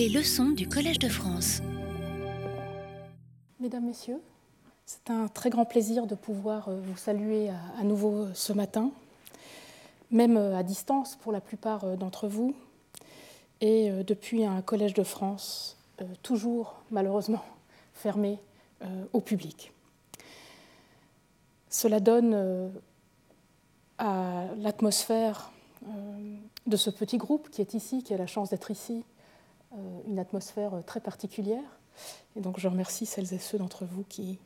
Les leçons du Collège de France. Mesdames, Messieurs, c'est un très grand plaisir de pouvoir euh, vous saluer à, nouveau euh, ce matin, même euh, à distance pour la plupart d'entre vous, et depuis un Collège de France toujours malheureusement fermé au public. Cela donne à l'atmosphère de ce petit groupe qui est ici, qui a la chance d'être ici, une atmosphère très particulière. Et donc je remercie celles et ceux d'entre vous qui,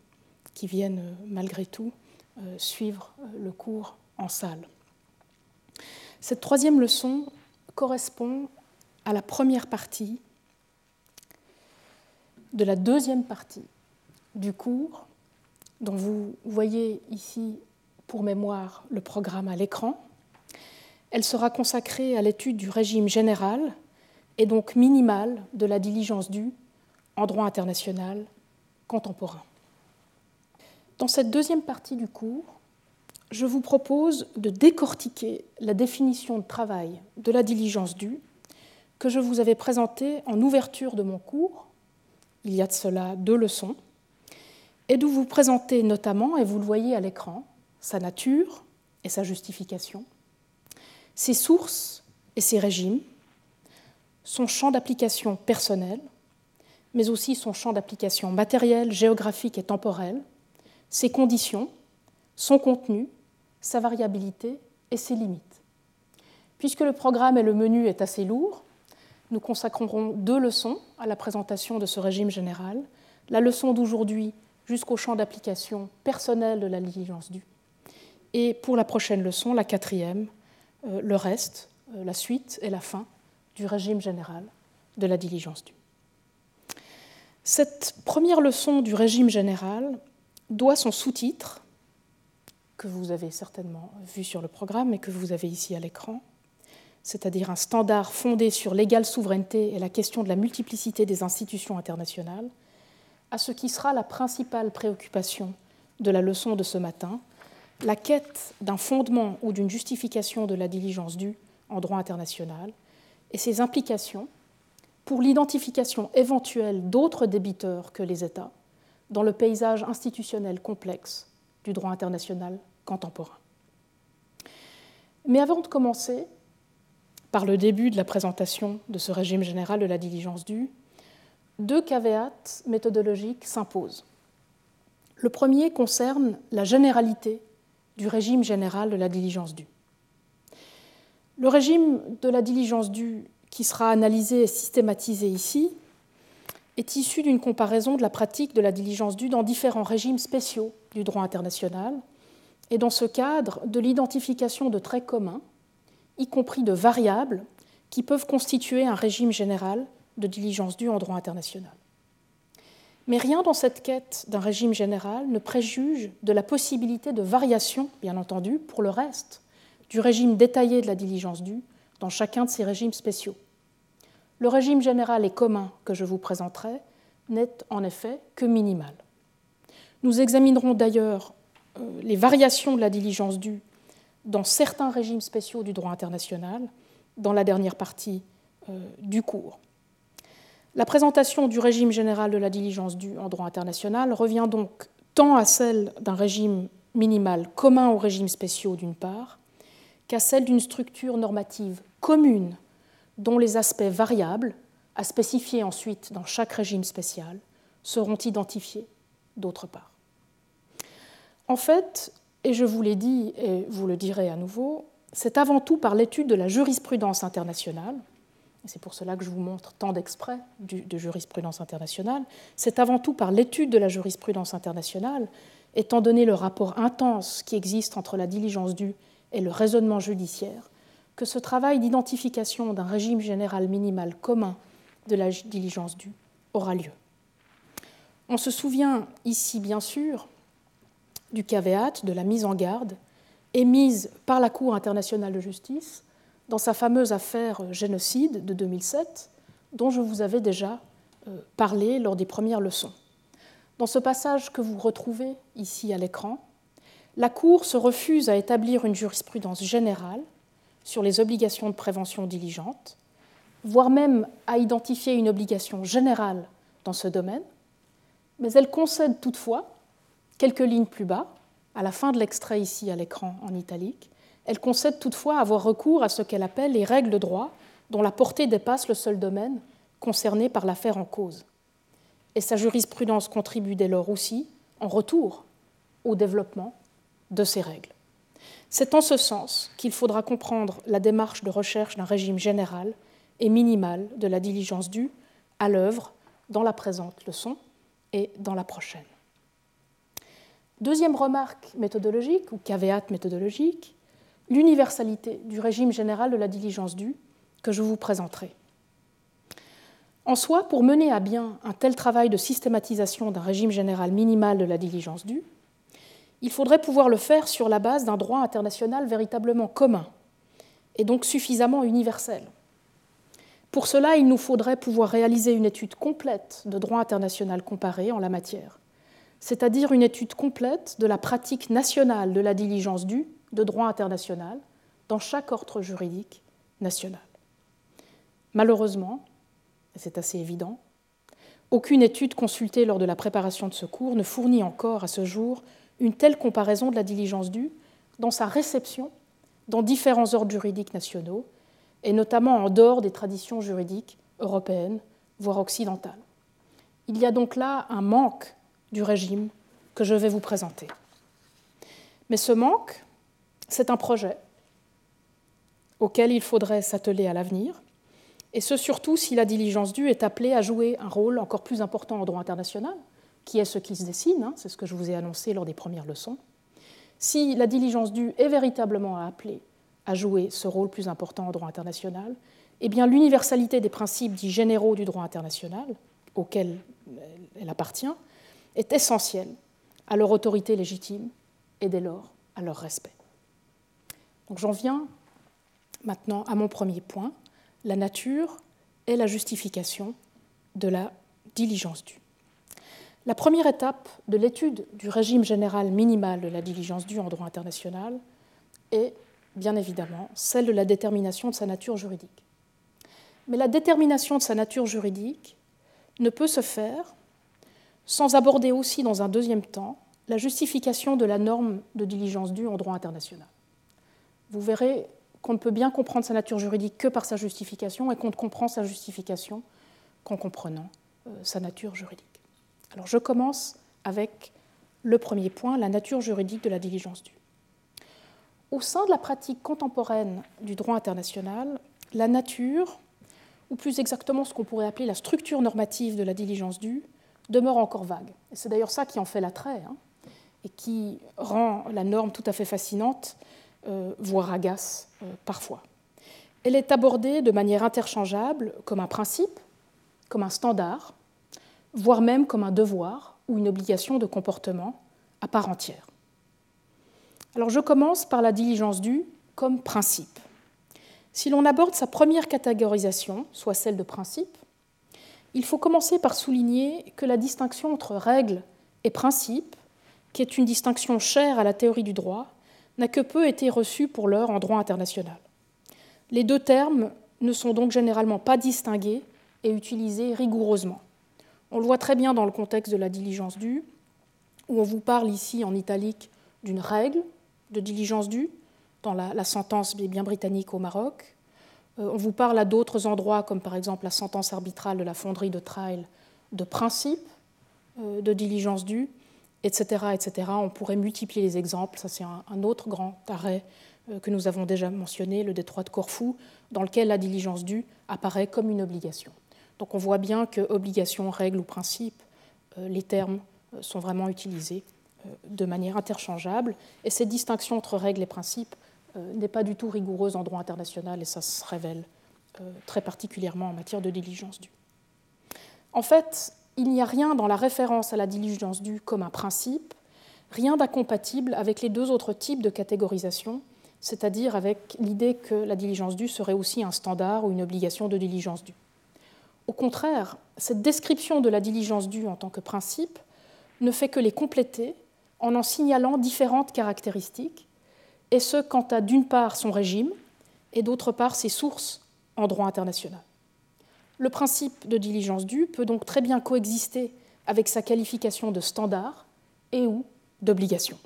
qui viennent euh, malgré tout euh, suivre euh, le cours en salle. Cette troisième leçon correspond à la première partie de la deuxième partie du cours, dont vous voyez ici pour mémoire le programme à l'écran. Elle sera consacrée à l'étude du régime général et donc minimal de la diligence due en droit international contemporain. Dans cette deuxième partie du cours, je vous propose de décortiquer la définition de travail de la diligence due que je vous avais présentée en ouverture de mon cours, il y a de cela deux leçons, et de vous présenter notamment, et vous le voyez à l'écran, sa nature et sa justification, ses sources et ses régimes, son champ d'application personnel, mais aussi son champ d'application matériel, géographique et temporel, ses conditions, son contenu, sa variabilité et ses limites. Puisque le programme et le menu est assez lourd, nous consacrerons deux leçons à la présentation de ce régime général. La leçon d'aujourd'hui jusqu'au champ d'application personnel de la diligence due. Et pour la prochaine leçon, la quatrième, euh, le reste, euh, la suite et la fin du régime général de la diligence due. Cette première leçon du régime général doit son sous-titre, que vous avez certainement vu sur le programme et que vous avez ici à l'écran, c'est-à-dire un standard fondé sur l'égale souveraineté et la question de la multiplicité des institutions internationales, à ce qui sera la principale préoccupation de la leçon de ce matin, la quête d'un fondement ou d'une justification de la diligence due en droit international et ses implications pour l'identification éventuelle d'autres débiteurs que les États dans le paysage institutionnel complexe du droit international contemporain. Mais avant de commencer, par le début de la présentation de ce régime général de la diligence due, deux caveats méthodologiques s'imposent. Le premier concerne la généralité du régime général de la diligence due. Le régime de la diligence due qui sera analysé et systématisé ici est issu d'une comparaison de la pratique de la diligence due dans différents régimes spéciaux du droit international, et dans ce cadre de l'identification de traits communs, y compris de variables qui peuvent constituer un régime général de diligence due en droit international. Mais rien dans cette quête d'un régime général ne préjuge de la possibilité de variation, bien entendu, pour le reste, du régime détaillé de la diligence due dans chacun de ces régimes spéciaux. Le régime général et commun que je vous présenterai n'est en effet que minimal. Nous examinerons d'ailleurs euh, les variations de la diligence due dans certains régimes spéciaux du droit international dans la dernière partie euh, du cours. La présentation du régime général de la diligence due en droit international revient donc tant à celle d'un régime minimal commun aux régimes spéciaux d'une part, qu'à celle d'une structure normative commune dont les aspects variables, à spécifier ensuite dans chaque régime spécial, seront identifiés d'autre part. En fait, et je vous l'ai dit et vous le direz à nouveau, c'est avant tout par l'étude de la jurisprudence internationale, et c'est pour cela que je vous montre tant d'exprès de jurisprudence internationale, c'est avant tout par l'étude de la jurisprudence internationale, étant donné le rapport intense qui existe entre la diligence due et le raisonnement judiciaire, que ce travail d'identification d'un régime général minimal commun de la diligence due aura lieu. On se souvient ici, bien sûr, du caveat de la mise en garde émise par la Cour internationale de justice dans sa fameuse affaire génocide de 2007, dont je vous avais déjà euh, parlé lors des premières leçons. Dans ce passage que vous retrouvez ici à l'écran, la Cour se refuse à établir une jurisprudence générale sur les obligations de prévention diligente, voire même à identifier une obligation générale dans ce domaine, mais elle concède toutefois, quelques lignes plus bas, à la fin de l'extrait ici à l'écran en italique, elle concède toutefois avoir recours à ce qu'elle appelle les règles de droit dont la portée dépasse le seul domaine concerné par l'affaire en cause. Et sa jurisprudence contribue dès lors aussi, en retour, au développement de ces règles. C'est en ce sens qu'il faudra comprendre la démarche de recherche d'un régime général et minimal de la diligence due à l'œuvre dans la présente leçon et dans la prochaine. Deuxième remarque méthodologique ou caveat méthodologique, l'universalité du régime général de la diligence due que je vous présenterai. En soi, pour mener à bien un tel travail de systématisation d'un régime général minimal de la diligence due, il faudrait pouvoir le faire sur la base d'un droit international véritablement commun et donc suffisamment universel. Pour cela, il nous faudrait pouvoir réaliser une étude complète de droit international comparé en la matière, c'est-à-dire une étude complète de la pratique nationale de la diligence due de droit international dans chaque ordre juridique national. Malheureusement, et c'est assez évident, aucune étude consultée lors de la préparation de ce cours ne fournit encore à ce jour une telle comparaison de la diligence due dans sa réception dans différents ordres juridiques nationaux et notamment en dehors des traditions juridiques européennes, voire occidentales. Il y a donc là un manque du régime que je vais vous présenter. Mais ce manque, c'est un projet auquel il faudrait s'atteler à l'avenir, et ce surtout si la diligence due est appelée à jouer un rôle encore plus important en droit international, qui est ce qui se dessine, hein, c'est ce que je vous ai annoncé lors des premières leçons. Si la diligence due est véritablement appelée à jouer ce rôle plus important en droit international, eh bien l'universalité des principes dits généraux du droit international, auxquels elle appartient, est essentielle à leur autorité légitime et dès lors à leur respect. Donc j'en viens maintenant à mon premier point, la nature et la justification de la diligence due. La première étape de l'étude du régime général minimal de la diligence due en droit international est bien évidemment, celle de la détermination de sa nature juridique. Mais la détermination de sa nature juridique ne peut se faire sans aborder aussi dans un deuxième temps la justification de la norme de diligence due en droit international. Vous verrez qu'on ne peut bien comprendre sa nature juridique que par sa justification et qu'on ne comprend sa justification qu'en comprenant euh, sa nature juridique. Alors je commence avec le premier point, la nature juridique de la diligence due. Au sein de la pratique contemporaine du droit international, la nature, ou plus exactement ce qu'on pourrait appeler la structure normative de la diligence due, demeure encore vague. c'est d'ailleurs ça qui en fait l'attrait hein, et qui rend la norme tout à fait fascinante, euh, voire agace euh, parfois. Elle est abordée de manière interchangeable comme un principe, comme un standard, voire même comme un devoir ou une obligation de comportement à part entière. Alors je commence par la diligence due comme principe. Si l'on aborde sa première catégorisation, soit celle de principe, il faut commencer par souligner que la distinction entre règle et principe, qui est une distinction chère à la théorie du droit, n'a que peu été reçue pour l'heure en droit international. Les deux termes ne sont donc généralement pas distingués et utilisés rigoureusement. On le voit très bien dans le contexte de la diligence due, où on vous parle ici en italique d'une règle de diligence due dans la, sentence bien britannique au Maroc. Euh, on vous parle à d'autres endroits, comme par exemple la sentence arbitrale de la fonderie de Trail, de principe euh, de diligence due, etc.. On pourrait multiplier les exemples. Ça, c'est un, autre grand arrêt euh, que nous avons déjà mentionné, le détroit de Corfou, dans lequel la diligence due apparaît comme une obligation. Donc on voit bien que obligation, règle ou principe, les termes sont vraiment utilisés euh, de manière interchangeable. Et cette distinction entre règles et principes euh, n'est pas du tout rigoureuse en droit international et ça se révèle euh, très particulièrement en matière de diligence due. En fait, il n'y a rien dans la référence à la diligence due comme un principe, rien d'incompatible avec les deux autres types de catégorisation, c'est-à-dire avec l'idée que la diligence due serait aussi un standard ou une obligation de diligence due. Au contraire, cette description de la diligence due en tant que principe ne fait que les compléter en en signalant différentes caractéristiques, et ce quant à d'une part son régime et d'autre part ses sources en droit international. le principe de diligence due peut donc très bien coexister avec sa qualification de standard et ou d'obligation.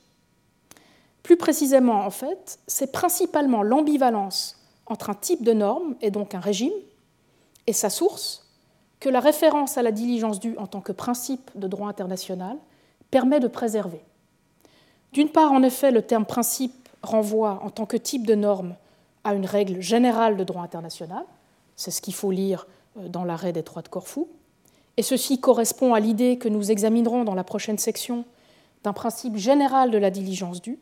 Plus précisément, en fait, c'est principalement l'ambivalence entre un type de norme, et donc un régime, et sa source, que la référence à la diligence due en tant que principe de droit international permet de préserver. D'une part, en effet, le terme principe renvoie en tant que type de norme à une règle générale de droit international, c'est ce qu'il faut lire euh, dans l'arrêt des trois de Corfou, et ceci correspond à l'idée que nous examinerons dans la prochaine section d'un principe général de la diligence due,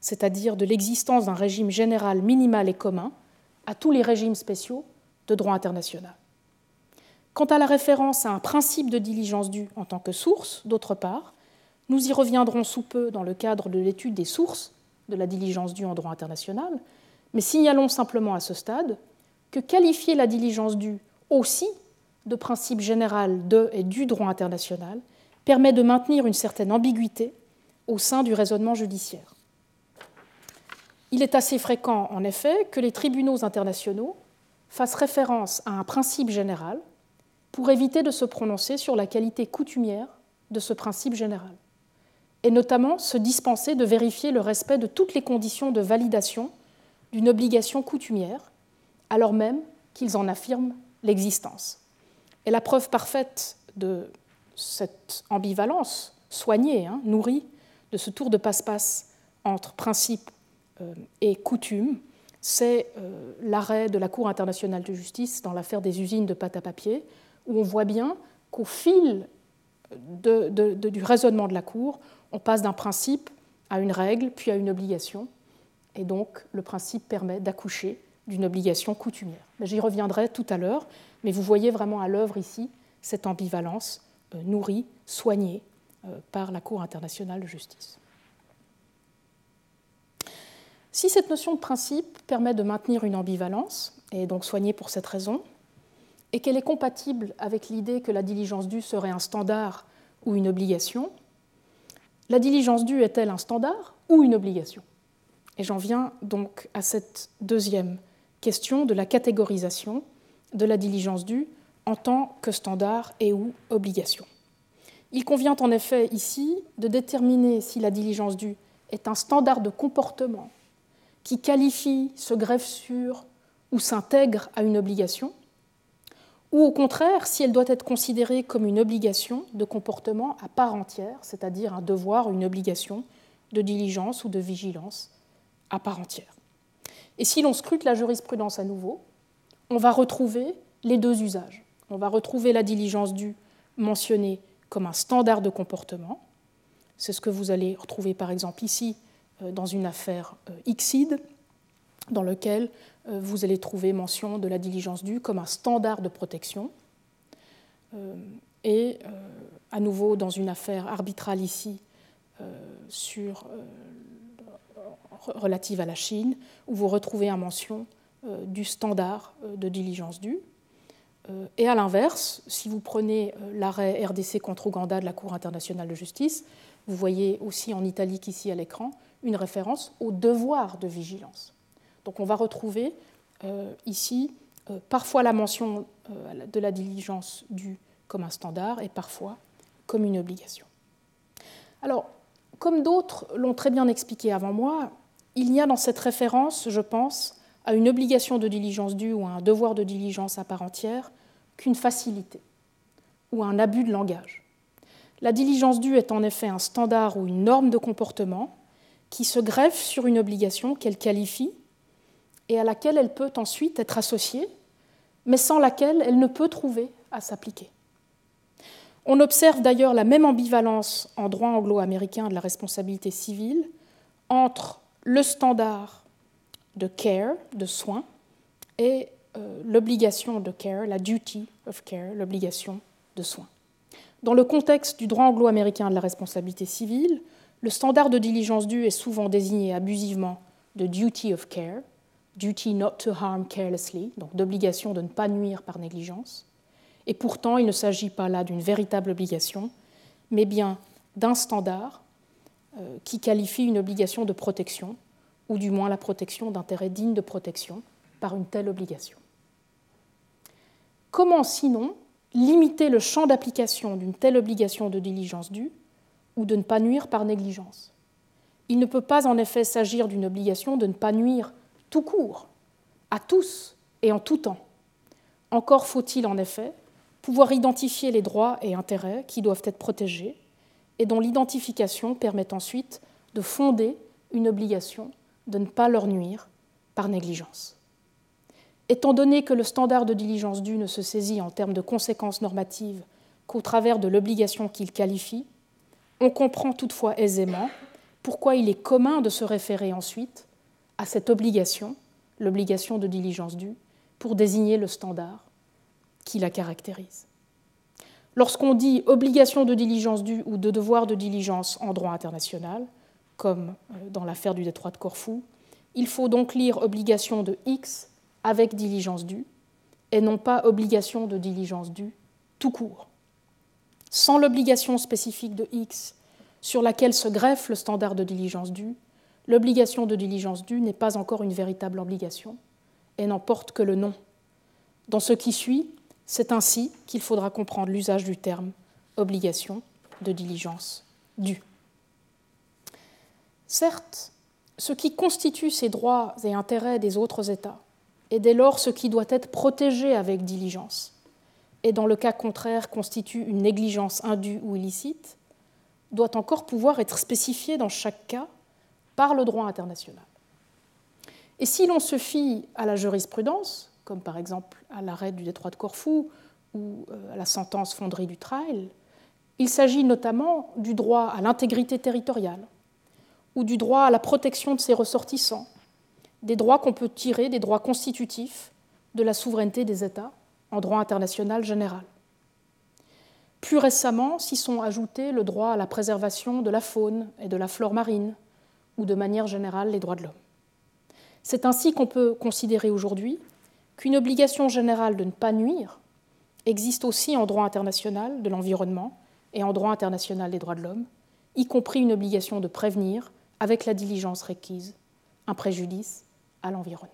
c'est-à-dire de l'existence d'un régime général minimal et commun à tous les régimes spéciaux de droit international. Quant à la référence à un principe de diligence due en tant que source, d'autre part, nous y reviendrons sous peu dans le cadre de l'étude des sources de la diligence due en droit international, mais signalons simplement à ce stade que qualifier la diligence due aussi de principe général de et du droit international permet de maintenir une certaine ambiguïté au sein du raisonnement judiciaire. Il est assez fréquent, en effet, que les tribunaux internationaux fassent référence à un principe général pour éviter de se prononcer sur la qualité coutumière de ce principe général, et notamment se dispenser de vérifier le respect de toutes les conditions de validation d'une obligation coutumière, alors même qu'ils en affirment l'existence. Et la preuve parfaite de cette ambivalence soignée, hein, nourrie, de ce tour de passe-passe entre principe euh, et coutume, c'est euh, l'arrêt de la Cour internationale de justice dans l'affaire des usines de pâte à papier, où on voit bien qu'au fil du raisonnement de la Cour, on passe d'un principe à une règle, puis à une obligation, et donc le principe permet d'accoucher d'une obligation coutumière. J'y reviendrai tout à l'heure, mais vous voyez vraiment à l'œuvre ici cette ambivalence euh, nourrie, soignée par la Cour internationale de justice. Si cette notion de principe permet de maintenir une ambivalence, et donc soignée pour cette raison, et qu'elle est compatible avec l'idée que la diligence due serait un standard ou une obligation, la diligence due est-elle un standard ou une obligation? Et j'en viens donc à cette deuxième question de la catégorisation de la diligence due en tant que standard et ou obligation. Il convient en effet ici de déterminer si la diligence due est un standard de comportement qui qualifie, se greffe sur ou s'intègre à une obligation, ou au contraire si elle doit être considérée comme une obligation de comportement à part entière, c'est-à-dire un devoir, une obligation de diligence ou de vigilance à part entière. Et si l'on scrute la jurisprudence à nouveau, on va retrouver les deux usages. On va retrouver la diligence due mentionnée comme un standard de comportement. C'est ce que vous allez retrouver par exemple ici euh, dans une affaire euh, Xide, dans lequel euh, vous allez trouver mention de la diligence due comme un standard de protection. Et à nouveau dans une affaire arbitrale ici relative à la Chine, où vous retrouvez une mention du standard de diligence due. Et à l'inverse, si vous prenez l'arrêt RDC contre Ouganda de la Cour internationale de justice, vous voyez aussi en italique ici à l'écran une référence au devoir de vigilance. Donc on va retrouver euh, ici euh, parfois la mention euh, de la diligence due comme un standard et parfois comme une obligation. Alors, comme d'autres l'ont très bien expliqué avant moi, il n'y a dans cette référence, je pense, à une obligation de diligence due ou à un devoir de diligence à part entière qu'une facilité ou un abus de langage. La diligence due est en effet un standard ou une norme de comportement qui se greffe sur une obligation qu'elle qualifie et à laquelle elle peut ensuite être associée, mais sans laquelle elle ne peut trouver à s'appliquer. On observe d'ailleurs la même ambivalence en droit anglo-américain de la responsabilité civile entre le standard de care, de soin, et euh, l'obligation de care, la duty of care, l'obligation de soin. Dans le contexte du droit anglo-américain de la responsabilité civile, le standard de diligence due est souvent désigné abusivement de duty of care, duty not to harm carelessly, donc d'obligation de ne pas nuire par négligence. Et pourtant, il ne s'agit pas là d'une véritable obligation, mais bien d'un standard euh, qui qualifie une obligation de protection, ou du moins la protection d'intérêts dignes de protection par une telle obligation. comment sinon limiter le champ d'application d'une telle obligation de diligence due ou de ne pas nuire par négligence? Il ne peut pas en effet s'agir d'une obligation de ne pas nuire tout court, à tous et en tout temps. Encore faut-il en effet pouvoir identifier les droits et intérêts qui doivent être protégés et dont l'identification permet ensuite de fonder une obligation de ne pas leur nuire par négligence. Étant donné que le standard de diligence due ne se saisit en termes de conséquences normatives qu'au travers de l'obligation qu'il qualifie, on comprend toutefois aisément pourquoi il est commun de se référer ensuite à cette obligation, l'obligation de diligence due, pour désigner le standard qui la caractérise. Lorsqu'on dit obligation de diligence due ou de devoir de diligence en droit international, comme euh, dans l'affaire du détroit de Corfou, il faut donc lire obligation de X avec diligence due et non pas obligation de diligence due tout court. Sans l'obligation spécifique de X sur laquelle se greffe le standard de diligence due, l'obligation de diligence due n'est pas encore une véritable obligation et n'en porte que le nom. Dans ce qui suit, c'est ainsi qu'il faudra comprendre l'usage du terme obligation de diligence due. Certes, ce qui constitue ces droits et intérêts des autres États est dès lors ce qui doit être protégé avec diligence, et dans le cas contraire constitue une négligence indue ou illicite, doit encore pouvoir être spécifié dans chaque cas par le droit international. Et si l'on se fie à la jurisprudence, comme par exemple à l'arrêt du détroit de Corfou ou euh, à la sentence fonderie du Trail, il s'agit notamment du droit à l'intégrité territoriale ou du droit à la protection de ses ressortissants, des droits qu'on peut tirer des droits constitutifs de la souveraineté des États en droit international général. Plus récemment s'y sont ajoutés le droit à la préservation de la faune et de la flore marine, ou de manière générale les droits de l'homme. C'est ainsi qu'on peut considérer aujourd'hui qu'une obligation générale de ne pas nuire existe aussi en droit international de l'environnement et en droit international des droits de l'homme, y compris une obligation de prévenir, avec la diligence requise, un préjudice à l'environnement.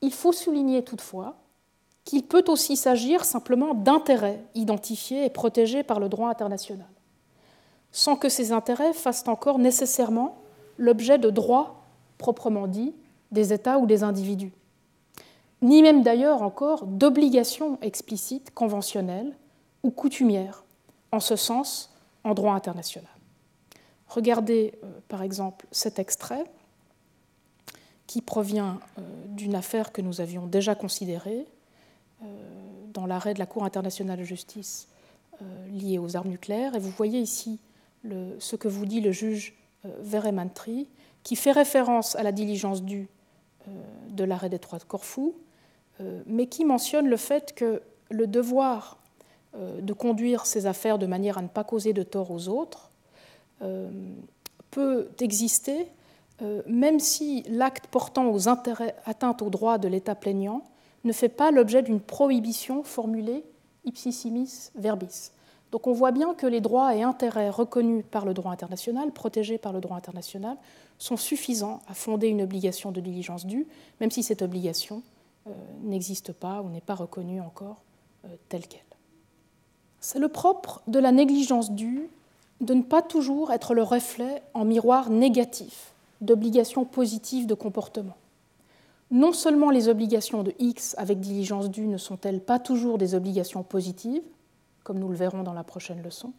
Il faut souligner toutefois qu'il peut aussi s'agir simplement d'intérêts identifiés et protégés par le droit international, sans que ces intérêts fassent encore nécessairement l'objet de droits proprement dits des États ou des individus ni même d'ailleurs encore d'obligation explicite, conventionnelle ou coutumière, en ce sens en droit international. Regardez euh, par exemple cet extrait qui provient euh, d'une affaire que nous avions déjà considérée euh, dans l'arrêt de la Cour internationale de justice lié aux armes nucléaires. Et vous voyez ici ce que vous dit le juge Veremantri, qui fait référence à la diligence due de l'arrêt des trois de Corfou euh, mais qui mentionne le fait que le devoir euh, de conduire ces affaires de manière à ne pas causer de tort aux autres euh, peut exister même si l'acte portant aux intérêts atteintes aux droits de l'État plaignant ne fait pas l'objet d'une prohibition formulée ipsissimis verbis. Donc on voit bien que les droits et intérêts reconnus par le droit international, protégés par le droit international, sont suffisants à fonder une obligation de diligence due, même si cette obligation euh, n'existe pas ou n'est pas reconnue encore euh, telle qu'elle. C'est le propre de la négligence due de ne pas toujours être le reflet en miroir négatif d'obligations positives de comportement. Non seulement les obligations de X avec diligence due ne sont-elles pas toujours des obligations positives, comme nous le verrons dans la prochaine leçon,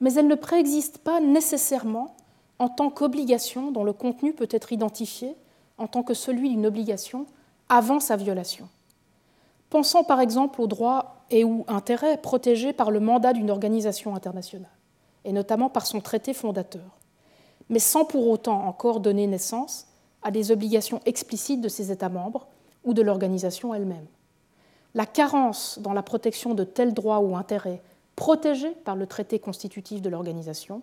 mais elles ne préexistent pas nécessairement en tant qu'obligation dont le contenu peut être identifié en tant que celui d'une obligation avant sa violation. Pensons par exemple aux droits et ou intérêts protégés par le mandat d'une organisation internationale, et notamment par son traité fondateur, mais sans pour autant encore donner naissance à des obligations explicites de ses États membres ou de l'organisation elle-même. La carence dans la protection de tels droits ou intérêts protégés par le traité constitutif de l'organisation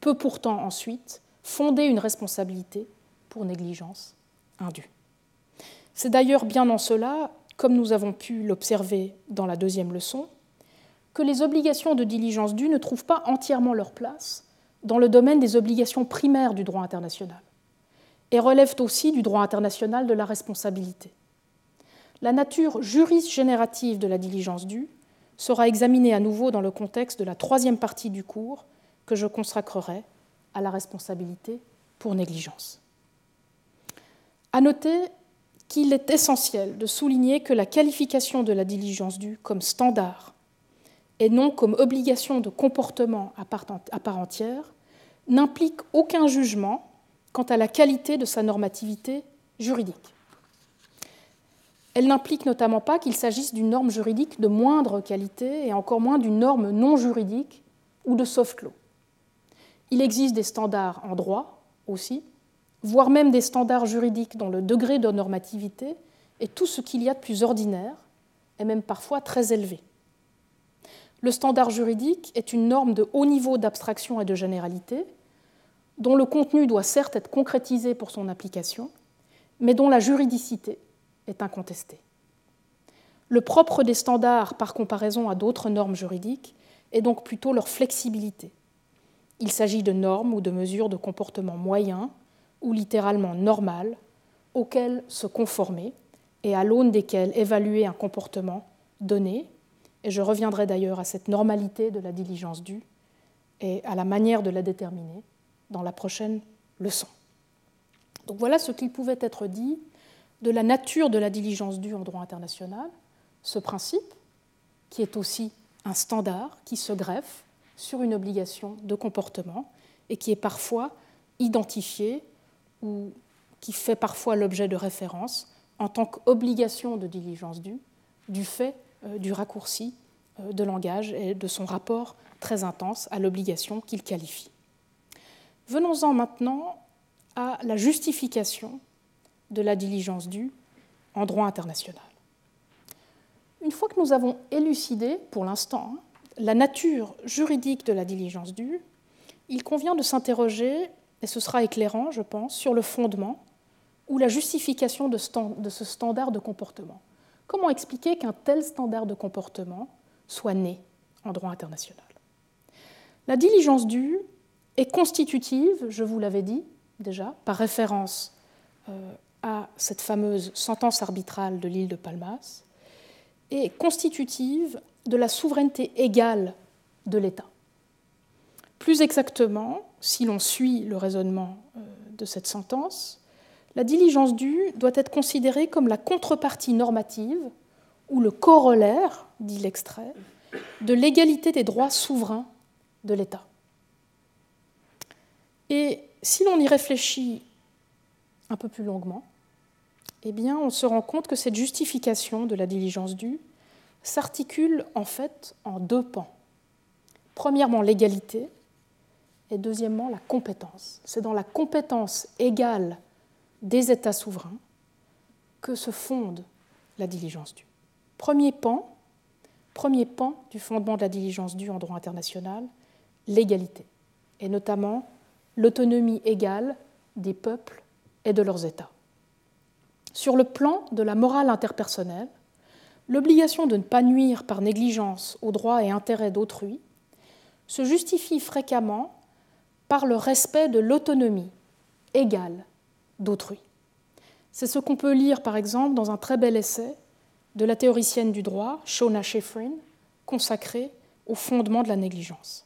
peut pourtant ensuite fonder une responsabilité pour négligence indue. C'est d'ailleurs bien en cela, comme nous avons pu l'observer dans la deuxième leçon, que les obligations de diligence due ne trouvent pas entièrement leur place dans le domaine des obligations primaires du droit international et relèvent aussi du droit international de la responsabilité. La nature juris-générative de la diligence due sera examinée à nouveau dans le contexte de la troisième partie du cours que je consacrerai à la responsabilité pour négligence. À noter qu'il est essentiel de souligner que la qualification de la diligence due comme standard et non comme obligation de comportement à part entière n'implique aucun jugement quant à la qualité de sa normativité juridique. Elle n'implique notamment pas qu'il s'agisse d'une norme juridique de moindre qualité et encore moins d'une norme non juridique ou de soft law. Il existe des standards en droit aussi, voire même des standards juridiques dont le degré de normativité est tout ce qu'il y a de plus ordinaire et même parfois très élevé. Le standard juridique est une norme de haut niveau d'abstraction et de généralité, dont le contenu doit certes être concrétisé pour son application, mais dont la juridicité est incontestée. Le propre des standards par comparaison à d'autres normes juridiques est donc plutôt leur flexibilité. Il s'agit de normes ou de mesures de comportement moyen ou littéralement normal auxquelles se conformer et à l'aune desquelles évaluer un comportement donné. Et je reviendrai d'ailleurs à cette normalité de la diligence due et à la manière de la déterminer dans la prochaine leçon. Donc voilà ce qu'il pouvait être dit de la nature de la diligence due en droit international, ce principe qui est aussi un standard qui se greffe sur une obligation de comportement et qui est parfois identifié ou qui fait parfois l'objet de références en tant qu'obligation de diligence due du fait euh, du raccourci euh, de langage et de son rapport très intense à l'obligation qu'il qualifie. Venons-en maintenant à la justification de la diligence due en droit international. Une fois que nous avons élucidé, pour l'instant, la nature juridique de la diligence due, il convient de s'interroger, et ce sera éclairant, je pense, sur le fondement ou la justification de ce standard de comportement. Comment expliquer qu'un tel standard de comportement soit né en droit international? La diligence due est constitutive, je vous l'avais dit déjà, par référence euh, à cette fameuse sentence arbitrale de l'île de Palmas, et constitutive de la souveraineté égale de l'État. Plus exactement, si l'on suit le raisonnement euh, de cette sentence, la diligence due doit être considérée comme la contrepartie normative ou le corollaire, dit l'extrait, de l'égalité des droits souverains de l'État. Et si l'on y réfléchit un peu plus longuement, eh bien, on se rend compte que cette justification de la diligence due s'articule en fait en deux pans. Premièrement, l'égalité et deuxièmement, la compétence. C'est dans la compétence égale des États souverains que se fonde la diligence due. Premier pan, premier pan du fondement de la diligence due en droit international, l'égalité, et notamment l'autonomie égale des peuples et de leurs États. Sur le plan de la morale interpersonnelle, l'obligation de ne pas nuire par négligence aux droits et intérêts d'autrui se justifie fréquemment par le respect de l'autonomie égale d'autrui. C'est ce qu'on peut lire par exemple dans un très bel essai de la théoricienne du droit, Shona Sheffrin, consacré au fondement de la négligence.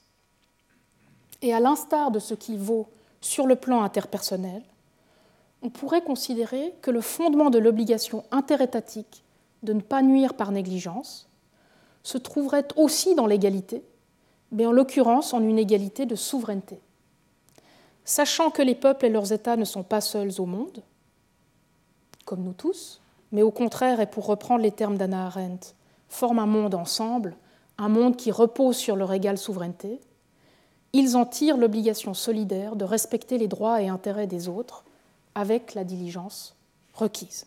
Et à l'instar de ce qui vaut sur le plan interpersonnel, on pourrait considérer que le fondement de l'obligation interétatique de ne pas nuire par négligence se trouverait aussi dans l'égalité, mais en l'occurrence en une égalité de souveraineté. Sachant que les peuples et leurs États ne sont pas seuls au monde, comme nous tous, mais au contraire, et pour reprendre les termes d'Anna Arendt, forment un monde ensemble, un monde qui repose sur leur égale souveraineté, ils en tirent l'obligation solidaire de respecter les droits et intérêts des autres avec la diligence requise.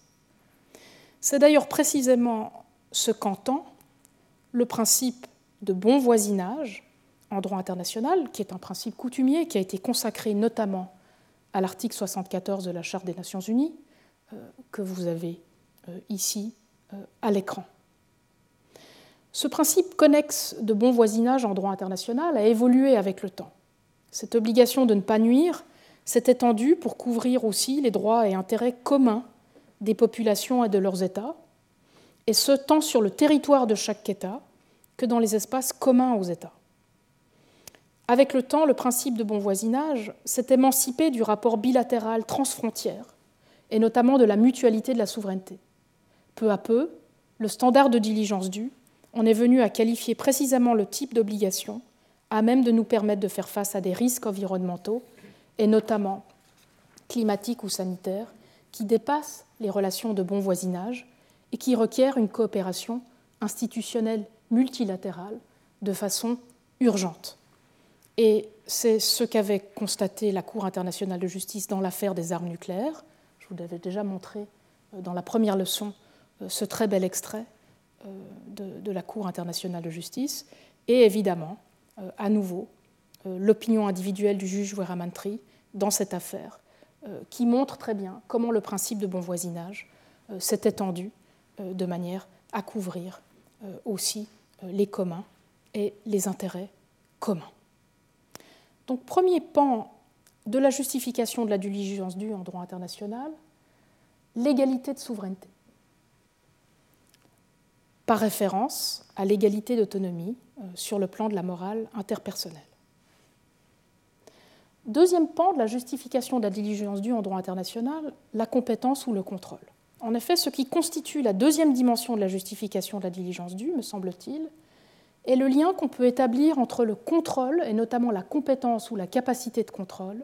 C'est d'ailleurs précisément ce qu'entend le principe de bon voisinage en droit international, qui est un principe coutumier qui a été consacré notamment à l'article 74 de la Charte des Nations Unies, euh, que vous avez euh, ici euh, à l'écran. Ce principe connexe de bon voisinage en droit international a évolué avec le temps. Cette obligation de ne pas nuire s'est étendue pour couvrir aussi les droits et intérêts communs des populations et de leurs États, et ce tant sur le territoire de chaque État que dans les espaces communs aux États. Avec le temps, le principe de bon voisinage s'est émancipé du rapport bilatéral transfrontière, et notamment de la mutualité de la souveraineté. Peu à peu, le standard de diligence due on est venu à qualifier précisément le type d'obligation à même de nous permettre de faire face à des risques environnementaux, et notamment climatiques ou sanitaires, qui dépassent les relations de bon voisinage et qui requièrent une coopération institutionnelle multilatérale de façon urgente. Et c'est ce qu'avait constaté la Cour internationale de justice dans l'affaire des armes nucléaires. Je vous l'avais déjà montré euh, dans la première leçon euh, ce très bel extrait euh, de, la Cour internationale de justice. Et évidemment, à nouveau, l'opinion individuelle du juge Weramantri dans cette affaire, qui montre très bien comment le principe de bon voisinage s'est étendu de manière à couvrir aussi les communs et les intérêts communs. Donc premier pan de la justification de la diligence due en droit international, l'égalité de souveraineté. Par référence à l'égalité d'autonomie euh, sur le plan de la morale interpersonnelle. Deuxième pan de la justification de la diligence due en droit international, la compétence ou le contrôle. En effet, ce qui constitue la deuxième dimension de la justification de la diligence due, me semble-t-il, est le lien qu'on peut établir entre le contrôle, et notamment la compétence ou la capacité de contrôle,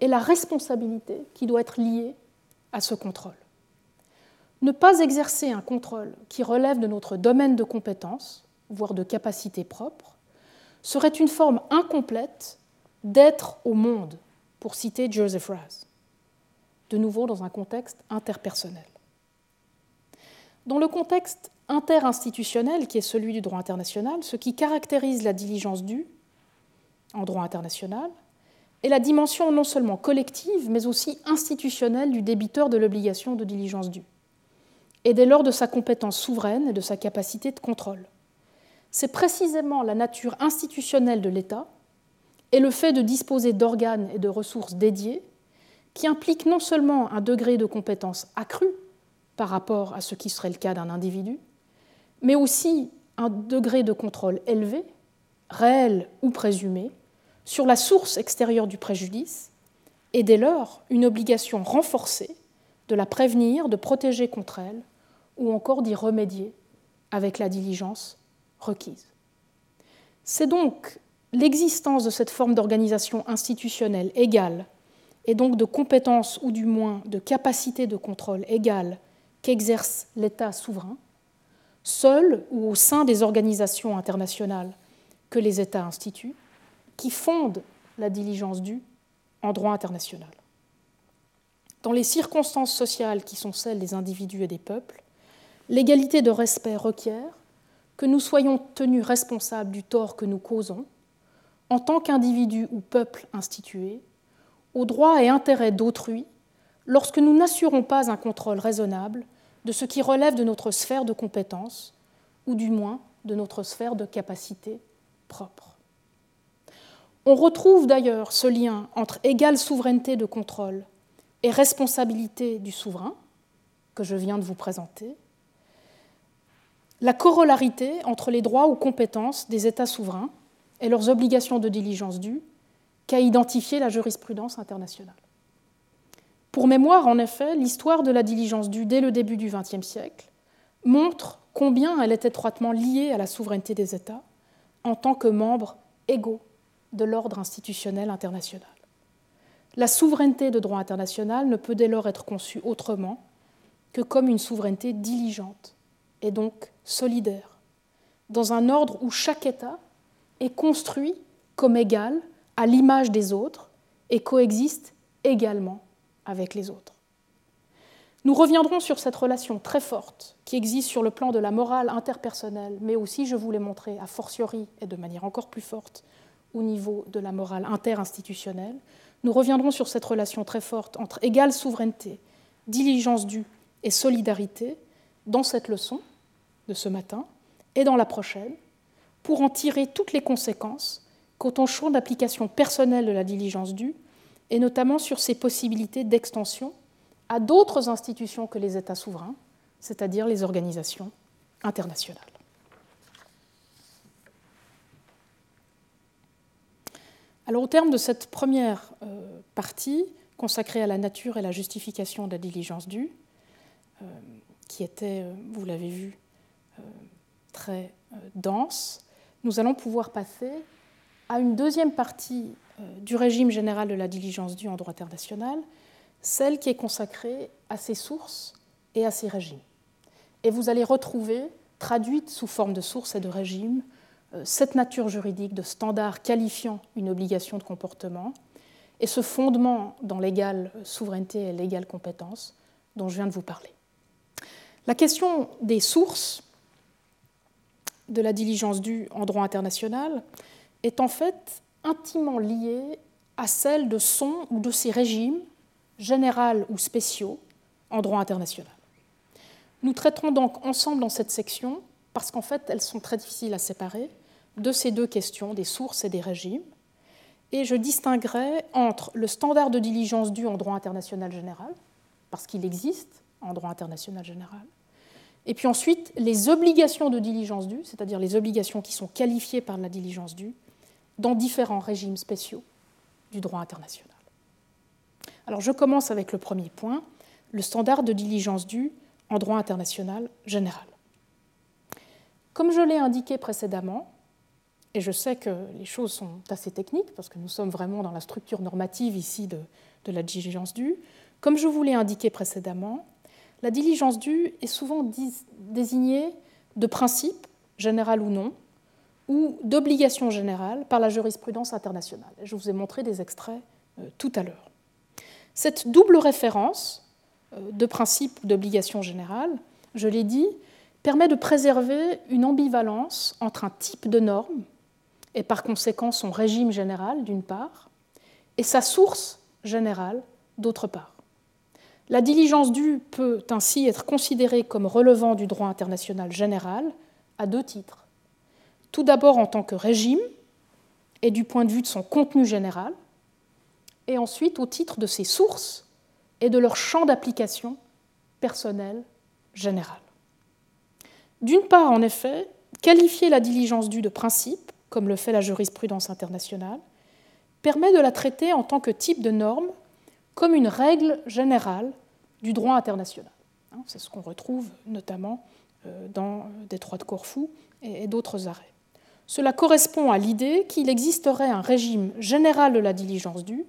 et la responsabilité qui doit être liée à ce contrôle. Ne pas exercer un contrôle qui relève de notre domaine de compétence, voire de capacité propre, serait une forme incomplète d'être au monde, pour citer Joseph Raz, de nouveau dans un contexte interpersonnel. Dans le contexte interinstitutionnel qui est celui du droit international, ce qui caractérise la diligence due en droit international est la dimension non seulement collective, mais aussi institutionnelle du débiteur de l'obligation de diligence due, et dès lors de sa compétence souveraine et de sa capacité de contrôle. C'est précisément la nature institutionnelle de l'État et le fait de disposer d'organes et de ressources dédiées qui implique non seulement un degré de compétence accru par rapport à ce qui serait le cas d'un individu, mais aussi un degré de contrôle élevé, réel ou présumé, sur la source extérieure du préjudice, et dès lors une obligation renforcée de la prévenir, de protéger contre elle, ou encore d'y remédier avec la diligence requise. C'est donc l'existence de cette forme d'organisation institutionnelle égale, et donc de compétence ou du moins de capacité de contrôle égale qu'exerce l'État souverain, seul ou au sein des organisations internationales que les États instituent, qui fondent la diligence due en droit international. Dans les circonstances sociales qui sont celles des individus et des peuples, l'égalité de respect requiert que nous soyons tenus responsables du tort que nous causons, en tant qu'individus ou peuple institués, aux droits et intérêts d'autrui, lorsque nous n'assurons pas un contrôle raisonnable de ce qui relève de notre sphère de compétences, ou du moins de notre sphère de capacité propre. On retrouve d'ailleurs ce lien entre égale souveraineté de contrôle et responsabilité du souverain, que je viens de vous présenter, la corollarité entre les droits ou compétences des États souverains et leurs obligations de diligence due qu'a identifié la jurisprudence internationale. Pour mémoire, en effet, l'histoire de la diligence due dès le début du XXe siècle montre combien elle est étroitement liée à la souveraineté des États en tant que membres égaux de l'ordre institutionnel international. La souveraineté de droit international ne peut dès lors être conçue autrement que comme une souveraineté diligente et donc solidaire, dans un ordre où chaque État est construit comme égal à l'image des autres et coexiste également avec les autres. Nous reviendrons sur cette relation très forte qui existe sur le plan de la morale interpersonnelle, mais aussi, je vous l'ai montré, a fortiori et de manière encore plus forte au niveau de la morale interinstitutionnelle. Nous reviendrons sur cette relation très forte entre égale souveraineté, diligence due et solidarité dans cette leçon de ce matin et dans la prochaine, pour en tirer toutes les conséquences quant au champ d'application personnelle de la diligence due et notamment sur ses possibilités d'extension à d'autres institutions que les États souverains, c'est-à-dire les organisations internationales. Alors au terme de cette première euh, partie consacrée à la nature et la justification de la diligence due, euh, qui était, euh, vous l'avez vu, très dense, nous allons pouvoir passer à une deuxième partie du régime général de la diligence due en droit international, celle qui est consacrée à ses sources et à ses régimes. Et vous allez retrouver, traduite sous forme de sources et de régimes, euh, cette nature juridique de standard qualifiant une obligation de comportement et ce fondement dans l'égale souveraineté et l'égale compétence dont je viens de vous parler. La question des sources de la diligence due en droit international est en fait intimement liée à celle de son ou de ses régimes, général ou spéciaux, en droit international. Nous traiterons donc ensemble dans cette section parce qu'en fait, elles sont très difficiles à séparer, de ces deux questions, des sources et des régimes. Et je distinguerai entre le standard de diligence due en droit international général, parce qu'il existe en droit international général, et puis ensuite les obligations de diligence due, c'est-à-dire les obligations qui sont qualifiées par la diligence due, dans différents régimes spéciaux du droit international. Alors je commence avec le premier point, le standard de diligence due en droit international général. Comme je l'ai indiqué précédemment, et je sais que les choses sont assez techniques, parce que nous sommes vraiment dans la structure normative ici de, la diligence due, comme je vous l'ai indiqué précédemment, la diligence due est souvent désignée de principe, général ou non, ou d'obligation générale par la jurisprudence internationale. Je vous ai montré des extraits euh, tout à l'heure. Cette double référence euh, de principe ou d'obligation générale, je l'ai dit, permet de préserver une ambivalence entre un type de norme, et par conséquent son régime général d'une part, et sa source générale d'autre part. La diligence due peut ainsi être considérée comme relevant du droit international général à deux titres. Tout d'abord en tant que régime et du point de vue de son contenu général, et ensuite au titre de ses sources et de leur champ d'application personnel général. D'une part, en effet, qualifier la diligence due de principe, comme le fait la jurisprudence internationale, permet de la traiter en tant que type de norme, comme une règle générale du droit international. Hein, c'est ce qu'on retrouve notamment euh, dans Détroit de Corfou et d'autres arrêts. Cela correspond à l'idée qu'il existerait un régime général de la diligence due,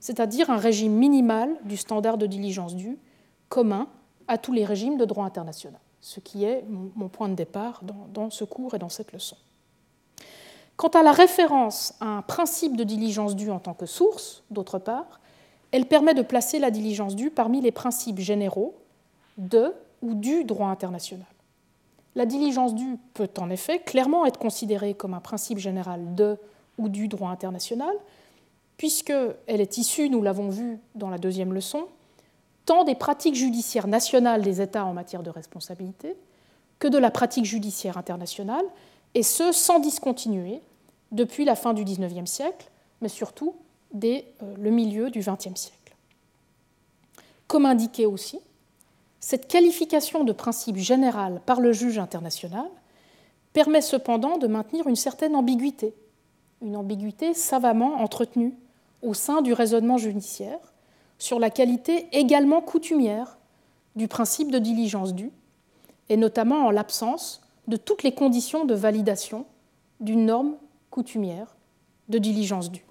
c'est-à-dire un régime minimal du standard de diligence due commun à tous les régimes de droit international ce qui est mon point de départ dans, ce cours et dans cette leçon. Quant à la référence à un principe de diligence due en tant que source, d'autre part, elle permet de placer la diligence due parmi les principes généraux de ou du droit international. La diligence due peut en effet clairement être considérée comme un principe général de ou du droit international, puisqu'elle est issue, nous l'avons vu dans la deuxième leçon, tant des pratiques judiciaires nationales des États en matière de responsabilité que de la pratique judiciaire internationale, et ce sans discontinuer depuis la fin du XIXe siècle, mais surtout dès euh, le milieu du XXe siècle. Comme indiqué aussi, cette qualification de principe général par le juge international permet cependant de maintenir une certaine ambiguïté, une ambiguïté savamment entretenue au sein du raisonnement judiciaire, sur la qualité également coutumière du principe de diligence due, et notamment en l'absence de toutes les conditions de validation d'une norme coutumière de diligence due.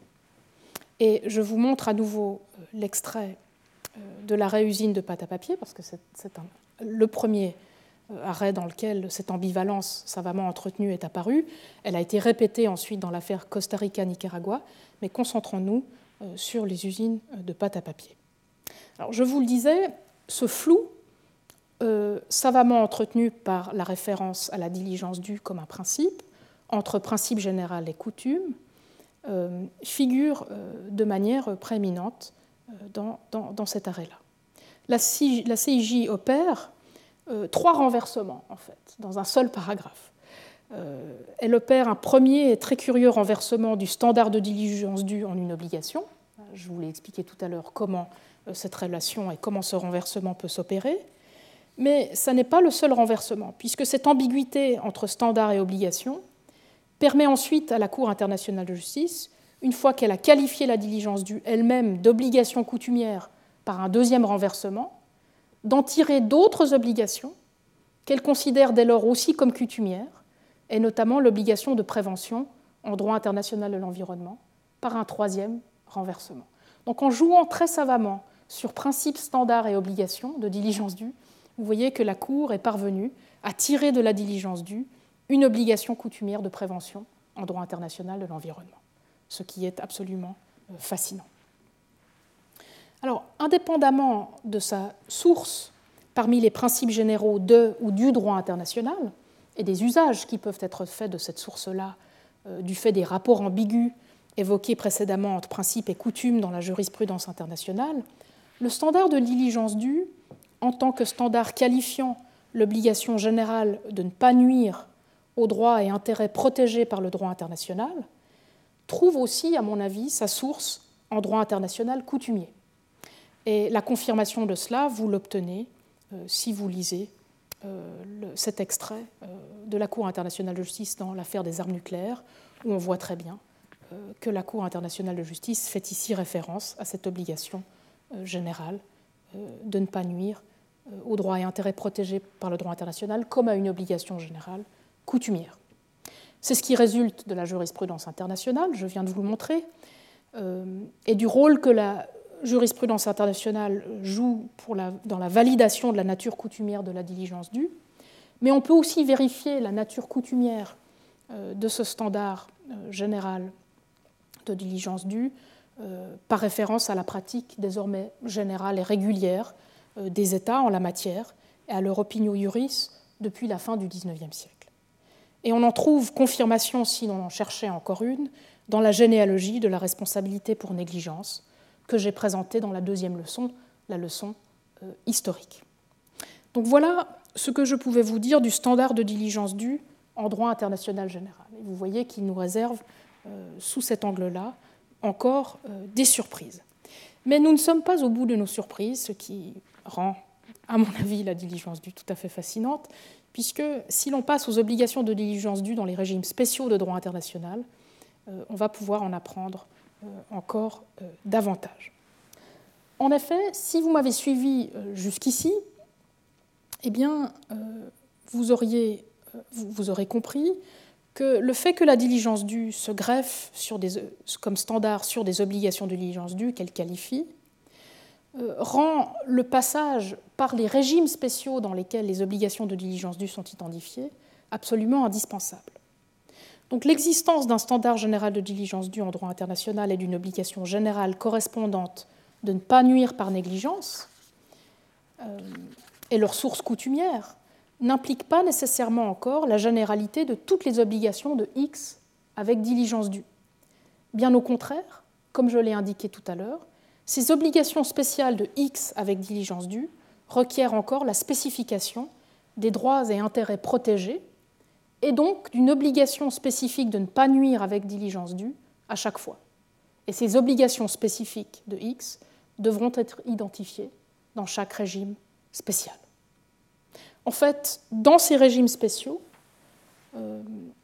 Et je vous montre à nouveau euh, l'extrait euh, de l'arrêt usine de pâte à papier, parce que c'est le premier euh, arrêt dans lequel cette ambivalence savamment entretenue est apparue. Elle a été répétée ensuite dans l'affaire Costa Rica-Nicaragua, mais concentrons-nous sur les usines de pâte à papier. Alors, je vous le disais, ce flou, savamment entretenu par la référence à la diligence due comme un principe, entre principe général et coutume, figure de manière prééminente dans, dans, cet arrêt-là. La, CIJ opère trois renversements, en fait, dans un seul paragraphe. Euh, elle opère un premier et très curieux renversement du standard de diligence due en une obligation. Je vous l'ai expliqué tout à l'heure comment euh, cette relation et comment ce renversement peut s'opérer. Mais ça n'est pas le seul renversement, puisque cette ambiguïté entre standard et obligation permet ensuite à la Cour internationale de justice, une fois qu'elle a qualifié la diligence due elle-même d'obligation coutumière par un deuxième renversement, d'en tirer d'autres obligations qu'elle considère dès lors aussi comme coutumières, et notamment l'obligation de prévention en droit international de l'environnement, par un troisième renversement. Donc en jouant très savamment sur principes standards et obligations de diligence due, vous voyez que la Cour est parvenue à tirer de la diligence due une obligation coutumière de prévention en droit international de l'environnement, ce qui est absolument euh, fascinant. Alors, indépendamment de sa source parmi les principes généraux de ou du droit international et des usages qui peuvent être faits de cette source-là, euh, du fait des rapports ambigus évoqués précédemment entre principes et coutumes dans la jurisprudence internationale, le standard de diligence due, en tant que standard qualifiant l'obligation générale de ne pas nuire aux droits et intérêts protégés par le droit international, trouve aussi, à mon avis, sa source en droit international coutumier. Et la confirmation de cela, vous l'obtenez euh, si vous lisez euh, cet extrait euh, de la Cour internationale de justice dans l'affaire des armes nucléaires, où on voit très bien que la Cour internationale de justice fait ici référence à cette obligation générale de ne pas nuire aux droits et intérêts protégés par le droit international comme à une obligation générale coutumière. C'est ce qui résulte de la jurisprudence internationale, je viens de vous le montrer, euh, et du rôle que la jurisprudence internationale joue dans la validation de la nature coutumière de la diligence due. Mais on peut aussi vérifier la nature coutumière euh, de ce standard euh, général de diligence due par référence à la pratique désormais générale et régulière des États en la matière et à leur opinion juris depuis la fin du XIXe siècle. Et on en trouve confirmation, si l'on en cherchait encore une, dans la généalogie de la responsabilité pour négligence que j'ai présentée dans la deuxième leçon, la leçon euh, historique. Donc voilà ce que je pouvais vous dire du standard de diligence due en droit international général. Et vous voyez qu'il nous réserve, euh, sous cet angle-là, encore euh, des surprises. Mais nous ne sommes pas au bout de nos surprises, ce qui rend, à mon avis, la diligence due tout à fait fascinante, puisque si l'on passe aux obligations de diligence dues dans les régimes spéciaux de droit international, euh, on va pouvoir en apprendre euh, encore euh, davantage. En effet, si vous m'avez suivi jusqu'ici, eh bien, vous, auriez, aurez compris que le fait que la diligence due se greffe comme standard sur des obligations de diligence due qu'elle qualifie, rend le passage par les régimes spéciaux dans lesquels les obligations de diligence due sont identifiées absolument indispensable. Donc l'existence d'un standard général de diligence due en droit international et d'une obligation générale correspondante de ne pas nuire par négligence euh, et leur source coutumière n'implique pas nécessairement encore la généralité de toutes les obligations de X avec diligence due. Bien au contraire, comme je l'ai indiqué tout à l'heure, ces obligations spéciales de X avec diligence due requièrent encore la spécification des droits et intérêts protégés et donc d'une obligation spécifique de ne pas nuire avec diligence due à chaque fois. Et ces obligations spécifiques de X devront être identifiées dans chaque régime spécial. En fait, dans ces régimes spéciaux, euh,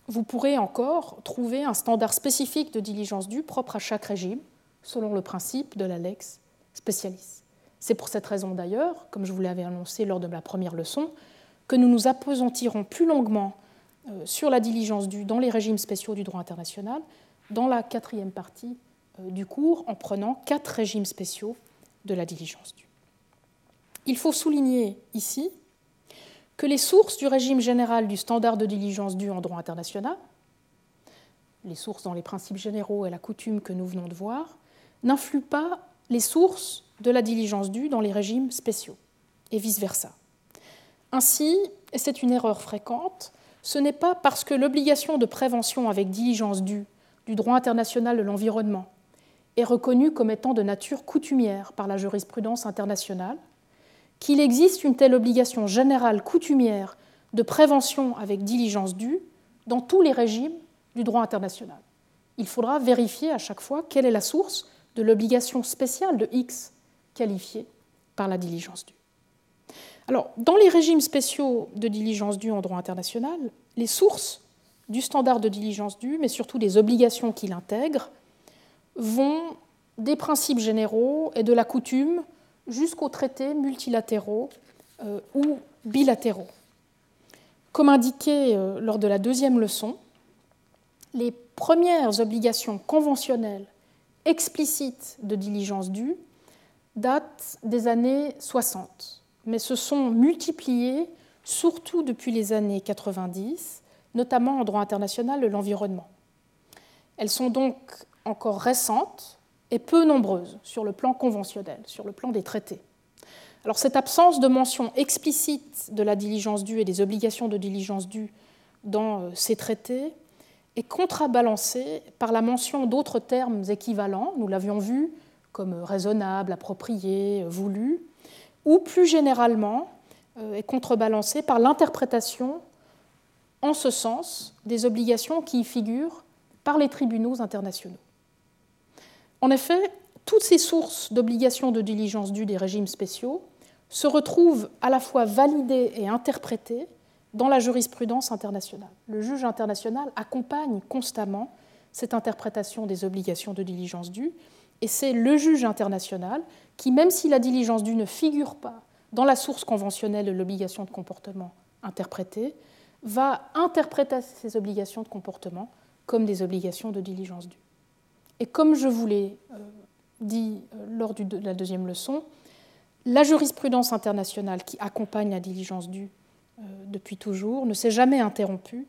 vous pourrez encore trouver un standard spécifique de diligence due propre à chaque régime, selon le principe de la lex specialis. C'est pour cette raison d'ailleurs, comme je vous l'avais annoncé lors de ma première leçon, que nous nous appesantirons plus longuement euh, sur la diligence due dans les régimes spéciaux du droit international dans la quatrième partie euh, du cours en prenant quatre régimes spéciaux de la diligence due. Il faut souligner ici que les sources du régime général du standard de diligence due en droit international, les sources dans les principes généraux et la coutume que nous venons de voir, n'influent pas les sources de la diligence due dans les régimes spéciaux, et vice-versa. Ainsi, et c'est une erreur fréquente, ce n'est pas parce que l'obligation de prévention avec diligence due du droit international de l'environnement est reconnue comme étant de nature coutumière par la jurisprudence internationale qu'il existe une telle obligation générale coutumière de prévention avec diligence due dans tous les régimes du droit international. Il faudra vérifier à chaque fois quelle est la source de l'obligation spéciale de X qualifiée par la diligence due. Alors, dans les régimes spéciaux de diligence due en droit international, les sources du standard de diligence due, mais surtout des obligations qu'il intègre, vont des principes généraux et de la coutume jusqu'aux traités multilatéraux euh, ou bilatéraux. Comme indiqué euh, lors de la deuxième leçon, les premières obligations conventionnelles explicites de diligence due datent des années 60, mais se sont multipliées surtout depuis les années 90, notamment en droit international de l'environnement. Elles sont donc encore récentes et peu nombreuses sur le plan conventionnel, sur le plan des traités. Alors cette absence de mention explicite de la diligence due et des obligations de diligence due dans euh, ces traités est contrabalancée par la mention d'autres termes équivalents, nous l'avions vu, comme raisonnable, approprié, voulu, ou plus généralement euh, est contrebalancée par l'interprétation en ce sens des obligations qui y figurent par les tribunaux internationaux. En effet, toutes ces sources d'obligations de diligence due des régimes spéciaux se retrouvent à la fois validées et interprétées dans la jurisprudence internationale. Le juge international accompagne constamment cette interprétation des obligations de diligence due, et c'est le juge international qui, même si la diligence due ne figure pas dans la source conventionnelle de l'obligation de comportement interprétée, va interpréter ces obligations de comportement comme des obligations de diligence due. Et comme je vous l'ai euh, dit euh, lors de la deuxième leçon, la jurisprudence internationale qui accompagne la diligence due depuis toujours ne s'est jamais interrompue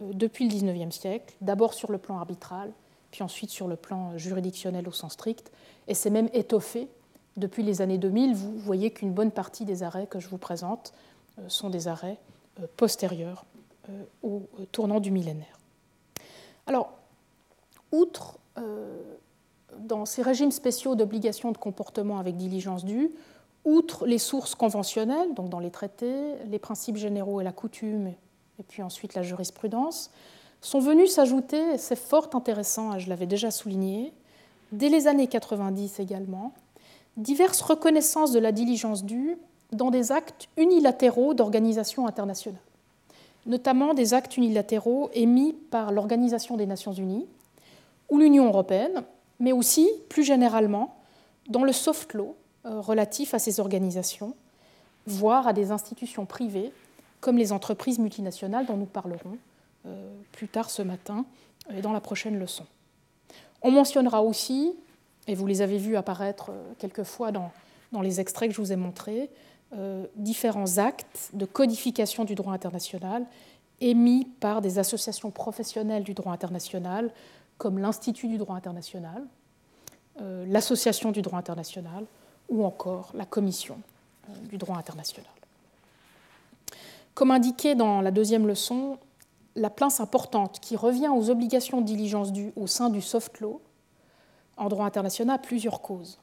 depuis le XIXe siècle, d'abord sur le plan arbitral, puis ensuite sur le plan juridictionnel au sens strict, et s'est même étoffée depuis les années 2000. Vous voyez qu'une bonne partie des arrêts que je vous présente sont des arrêts postérieurs au tournant du millénaire. Alors, outre dans ces régimes spéciaux d'obligation de comportement avec diligence due, outre les sources conventionnelles, donc dans les traités, les principes généraux et la coutume, et puis ensuite la jurisprudence, sont venus s'ajouter, c'est fort intéressant, je l'avais déjà souligné, dès les années 90 également, diverses reconnaissances de la diligence due dans des actes unilatéraux d'organisations internationales, notamment des actes unilatéraux émis par l'Organisation des Nations Unies ou l'Union européenne, mais aussi, plus généralement, dans le soft law euh, relatif à ces organisations, voire à des institutions privées, comme les entreprises multinationales dont nous parlerons euh, plus tard ce matin et dans la prochaine leçon. On mentionnera aussi, et vous les avez vus apparaître euh, quelquefois dans, dans les extraits que je vous ai montrés, différents actes de codification du droit international émis par des associations professionnelles du droit international comme l'Institut du droit international, l'Association du droit international ou encore la Commission euh, du droit international. Comme indiqué dans la deuxième leçon, la place importante qui revient aux obligations de diligence dues au sein du soft law en droit international a plusieurs causes.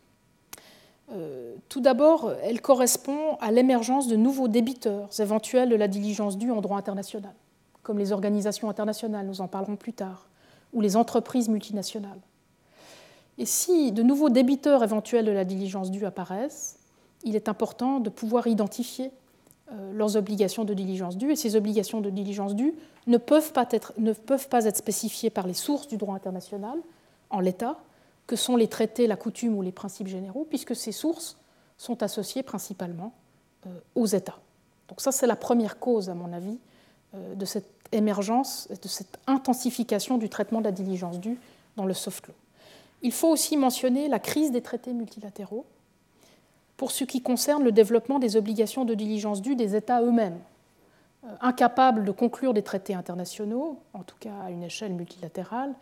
Euh, tout d'abord, elle correspond à l'émergence de nouveaux débiteurs éventuels de la diligence due en droit international, comme les organisations internationales, nous en parlerons plus tard, ou les entreprises multinationales. Et si de nouveaux débiteurs éventuels de la diligence due apparaissent, il est important de pouvoir identifier euh, leurs obligations de diligence due. Et ces obligations de diligence due ne peuvent pas être, spécifiées par les sources du droit international en l'état, que sont les traités, la coutume ou les principes généraux, puisque ces sources sont associées principalement euh, aux États. Donc ça, c'est la première cause, à mon avis, euh, de cette émergence, de cette intensification du traitement de la diligence due dans le soft law. Il faut aussi mentionner la crise des traités multilatéraux pour ce qui concerne le développement des obligations de diligence due des États eux-mêmes. Euh, incapables de conclure des traités internationaux, en tout cas à une échelle multilatérale,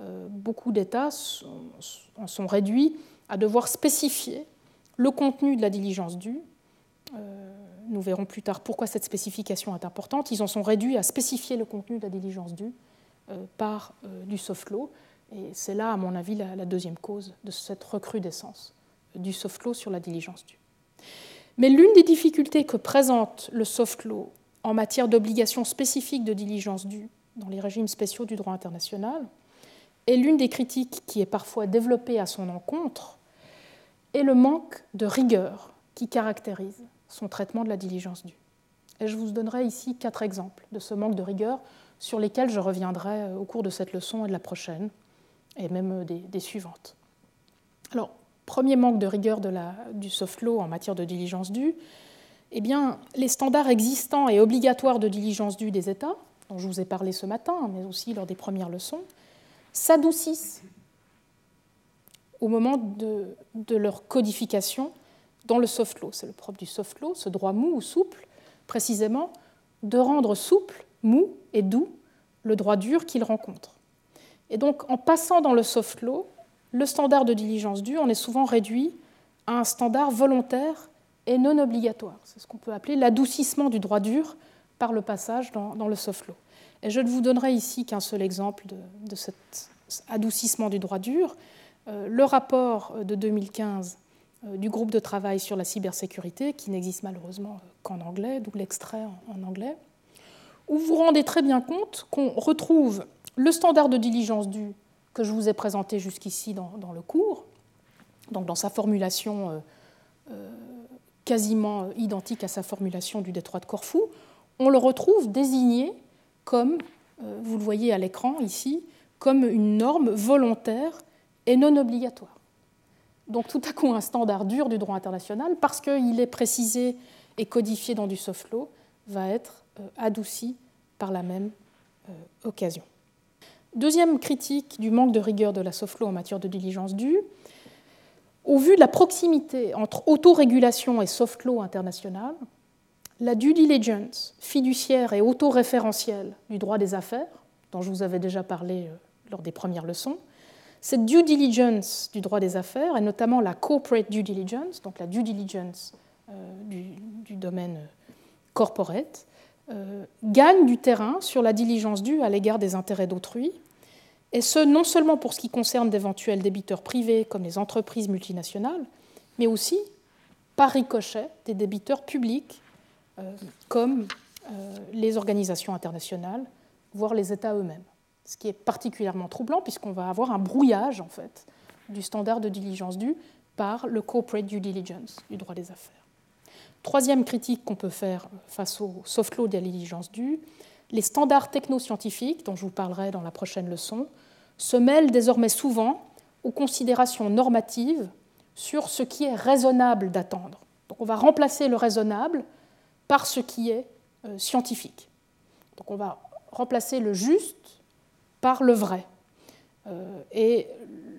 euh, beaucoup d'États en sont réduits à devoir spécifier le contenu de la diligence due nous verrons plus tard pourquoi cette spécification est importante, ils en sont réduits à spécifier le contenu de la diligence due euh, par euh, du soft law. Et c'est là, à mon avis, la, deuxième cause de cette recrudescence euh, du soft law sur la diligence due. Mais l'une des difficultés que présente le soft law en matière d'obligations spécifiques de diligence due dans les régimes spéciaux du droit international, et l'une des critiques qui est parfois développée à son encontre, est le manque de rigueur qui caractérise son traitement de la diligence due. Et je vous donnerai ici quatre exemples de ce manque de rigueur sur lesquels je reviendrai au cours de cette leçon et de la prochaine, et même des, suivantes. Alors, premier manque de rigueur du soft law en matière de diligence due, eh bien, les standards existants et obligatoires de diligence due des États, dont je vous ai parlé ce matin, mais aussi lors des premières leçons, s'adoucissent au moment de, de, leur codification dans le soft law. C'est le propre du soft law, ce droit mou ou souple, précisément, de rendre souple, mou et doux le droit dur qu'il rencontre. Et donc, en passant dans le soft law, le standard de diligence due, on est souvent réduit à un standard volontaire et non obligatoire. C'est ce qu'on peut appeler l'adoucissement du droit dur par le passage dans, le soft law. Et je ne vous donnerai ici qu'un seul exemple de, cet adoucissement du droit dur. Euh, le rapport de 2015 euh, du groupe de travail sur la cybersécurité, qui n'existe malheureusement qu'en anglais, d'où l'extrait en, anglais, où vous vous rendez très bien compte qu'on retrouve le standard de diligence due que je vous ai présenté jusqu'ici dans, le cours, donc dans sa formulation euh, quasiment identique à sa formulation du détroit de Corfou, on le retrouve désigné comme, euh, vous le voyez à l'écran ici, comme une norme volontaire et non obligatoire. Donc tout à coup un standard dur du droit international, parce qu'il est précisé et codifié dans du soft law, va être euh, adouci par la même euh, occasion. Deuxième critique du manque de rigueur de la soft law en matière de diligence due, au vu de la proximité entre autorégulation et soft law international, la due diligence fiduciaire et autoréférentielle du droit des affaires, dont je vous avais déjà parlé euh, lors des premières leçons, cette due diligence du droit des affaires, et notamment la corporate due diligence, donc la due diligence euh, du, domaine corporate, euh, gagne du terrain sur la diligence due à l'égard des intérêts d'autrui, et ce non seulement pour ce qui concerne d'éventuels débiteurs privés comme les entreprises multinationales, mais aussi par ricochet des débiteurs publics euh, comme euh, les organisations internationales, voire les États eux-mêmes. Ce qui est particulièrement troublant puisqu'on va avoir un brouillage en fait du standard de diligence due par le corporate due diligence du droit des affaires. Troisième critique qu'on peut faire face au soft law de la diligence due, les standards technoscientifiques, dont je vous parlerai dans la prochaine leçon, se mêlent désormais souvent aux considérations normatives sur ce qui est raisonnable d'attendre. Donc on va remplacer le raisonnable par ce qui est euh, scientifique. Donc on va remplacer le juste par le vrai. Euh, et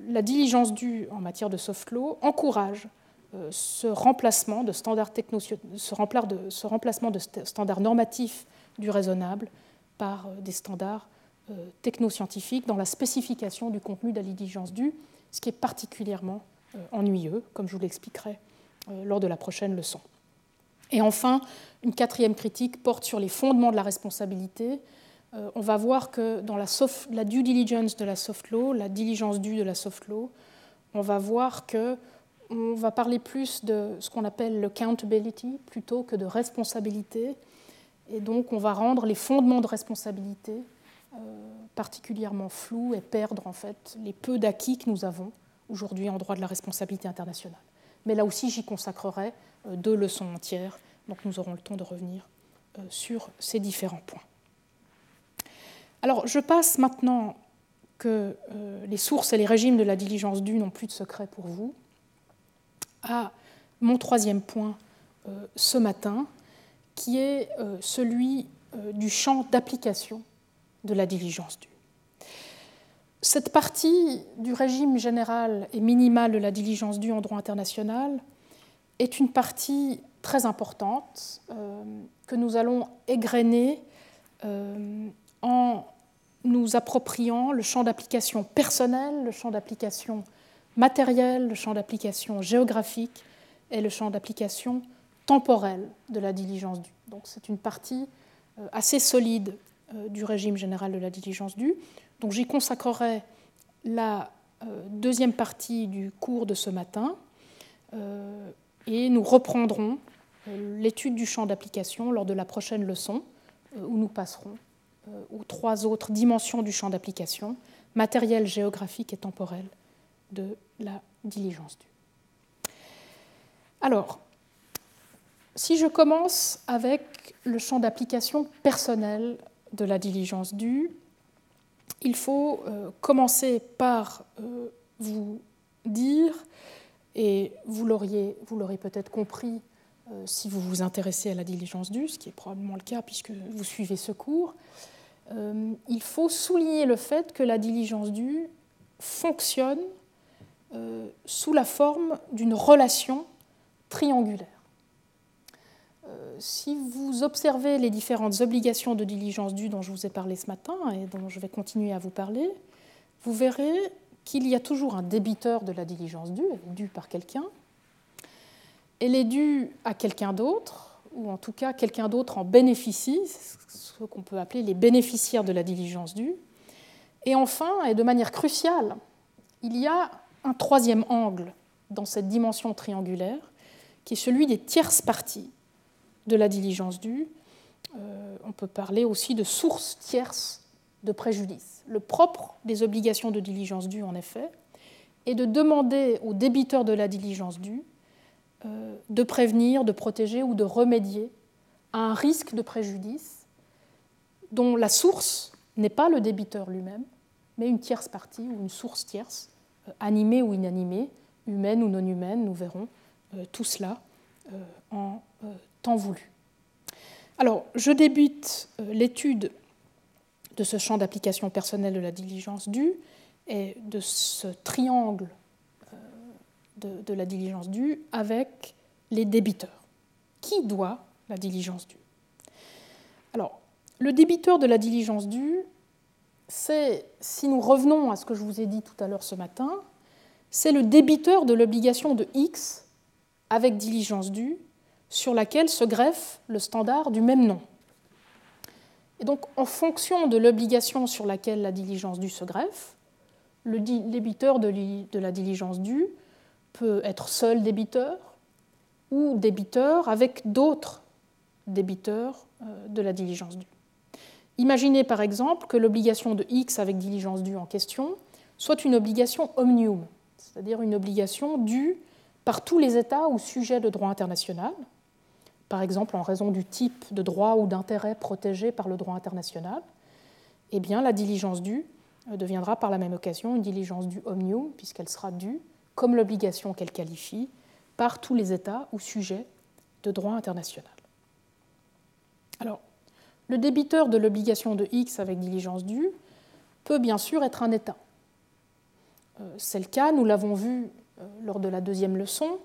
la diligence due en matière de soft law encourage ce remplacement de standards ce remplacement de standards normatifs du raisonnable par des standards technoscientifiques dans la spécification du contenu de la diligence due, ce qui est particulièrement ennuyeux, comme je vous l'expliquerai lors de la prochaine leçon. Et enfin, une quatrième critique porte sur les fondements de la responsabilité. Euh, on va voir que dans la, la, due diligence de la soft law, la diligence due de la soft law, on va voir que on va parler plus de ce qu'on appelle le accountability plutôt que de responsabilité. Et donc, on va rendre les fondements de responsabilité euh, particulièrement flous et perdre en fait les peu d'acquis que nous avons aujourd'hui en droit de la responsabilité internationale. Mais là aussi, j'y consacrerai euh, deux leçons entières, donc nous aurons le temps de revenir euh, sur ces différents points. Alors je passe maintenant que les sources et les régimes de la diligence due n'ont plus de secret pour vous, à mon troisième point ce matin, qui est celui du champ d'application de la diligence due. Cette partie du régime général et minimal de la diligence due en droit international est une partie très importante euh, que nous allons égrener euh, en nous appropriant le champ d'application personnel, le champ d'application matériel, le champ d'application géographique et le champ d'application temporel de la diligence due. Donc c'est une partie euh, assez solide du régime général de la diligence due. Donc j'y consacrerai la deuxième partie du cours de ce matin et nous reprendrons euh, l'étude du champ d'application lors de la prochaine leçon, euh, où nous passerons euh, aux trois autres dimensions du champ d'application, matériel, géographique et temporel de la diligence due. Alors, si je commence avec le champ d'application personnel de la diligence due, il faut euh, commencer par euh, vous dire, et vous l'auriez peut-être compris euh, si vous vous intéressez à la diligence due, ce qui est probablement le cas puisque vous suivez ce cours, il faut souligner le fait que la diligence due fonctionne sous la forme d'une relation triangulaire. Euh, si vous observez les différentes obligations de diligence due dont je vous ai parlé ce matin et dont je vais continuer à vous parler, vous verrez qu'il y a toujours un débiteur de la diligence due, elle est due par quelqu'un, elle est due à quelqu'un d'autre, ou en tout cas quelqu'un d'autre en bénéficie, ce qu'on peut appeler les bénéficiaires de la diligence due. Et enfin, et de manière cruciale, il y a un troisième angle dans cette dimension triangulaire, qui est celui des tierces parties de la diligence due. Euh, on peut parler aussi de source tierce de préjudice. Le propre des obligations de diligence due, en effet, est de demander aux débiteurs de la diligence due euh, de prévenir, de protéger ou de remédier à un risque de préjudice dont la source n'est pas le débiteur lui-même, mais une tierce partie ou une source tierce, animée ou inanimée, humaine ou non humaine, nous verrons tout cela en temps voulu. Alors, je débute euh, l'étude de ce champ d'application personnelle de la diligence due et de ce triangle euh, de, la diligence due avec les débiteurs. Qui doit la diligence due Alors, le débiteur de la diligence due, c'est, si nous revenons à ce que je vous ai dit tout à l'heure ce matin, c'est le débiteur de l'obligation de X avec diligence due sur laquelle se greffe le standard du même nom. Et donc, en fonction de l'obligation sur laquelle la diligence due se greffe, le débiteur de la diligence due peut être seul débiteur ou débiteur avec d'autres débiteurs euh, de la diligence due. Imaginez par exemple que l'obligation de X avec diligence due en question soit une obligation omnium, c'est-à-dire une obligation due par tous les États ou sujets de droit international, par exemple en raison du type de droit ou d'intérêt protégé par le droit international, eh bien la diligence due euh, deviendra par la même occasion une diligence due omnium, puisqu'elle sera due, comme l'obligation qu'elle qualifie, par tous les États ou sujets de droit international. Le débiteur de l'obligation de X avec diligence due peut bien sûr être un État. Euh, c'est le cas, nous l'avons vu euh, lors de la deuxième leçon,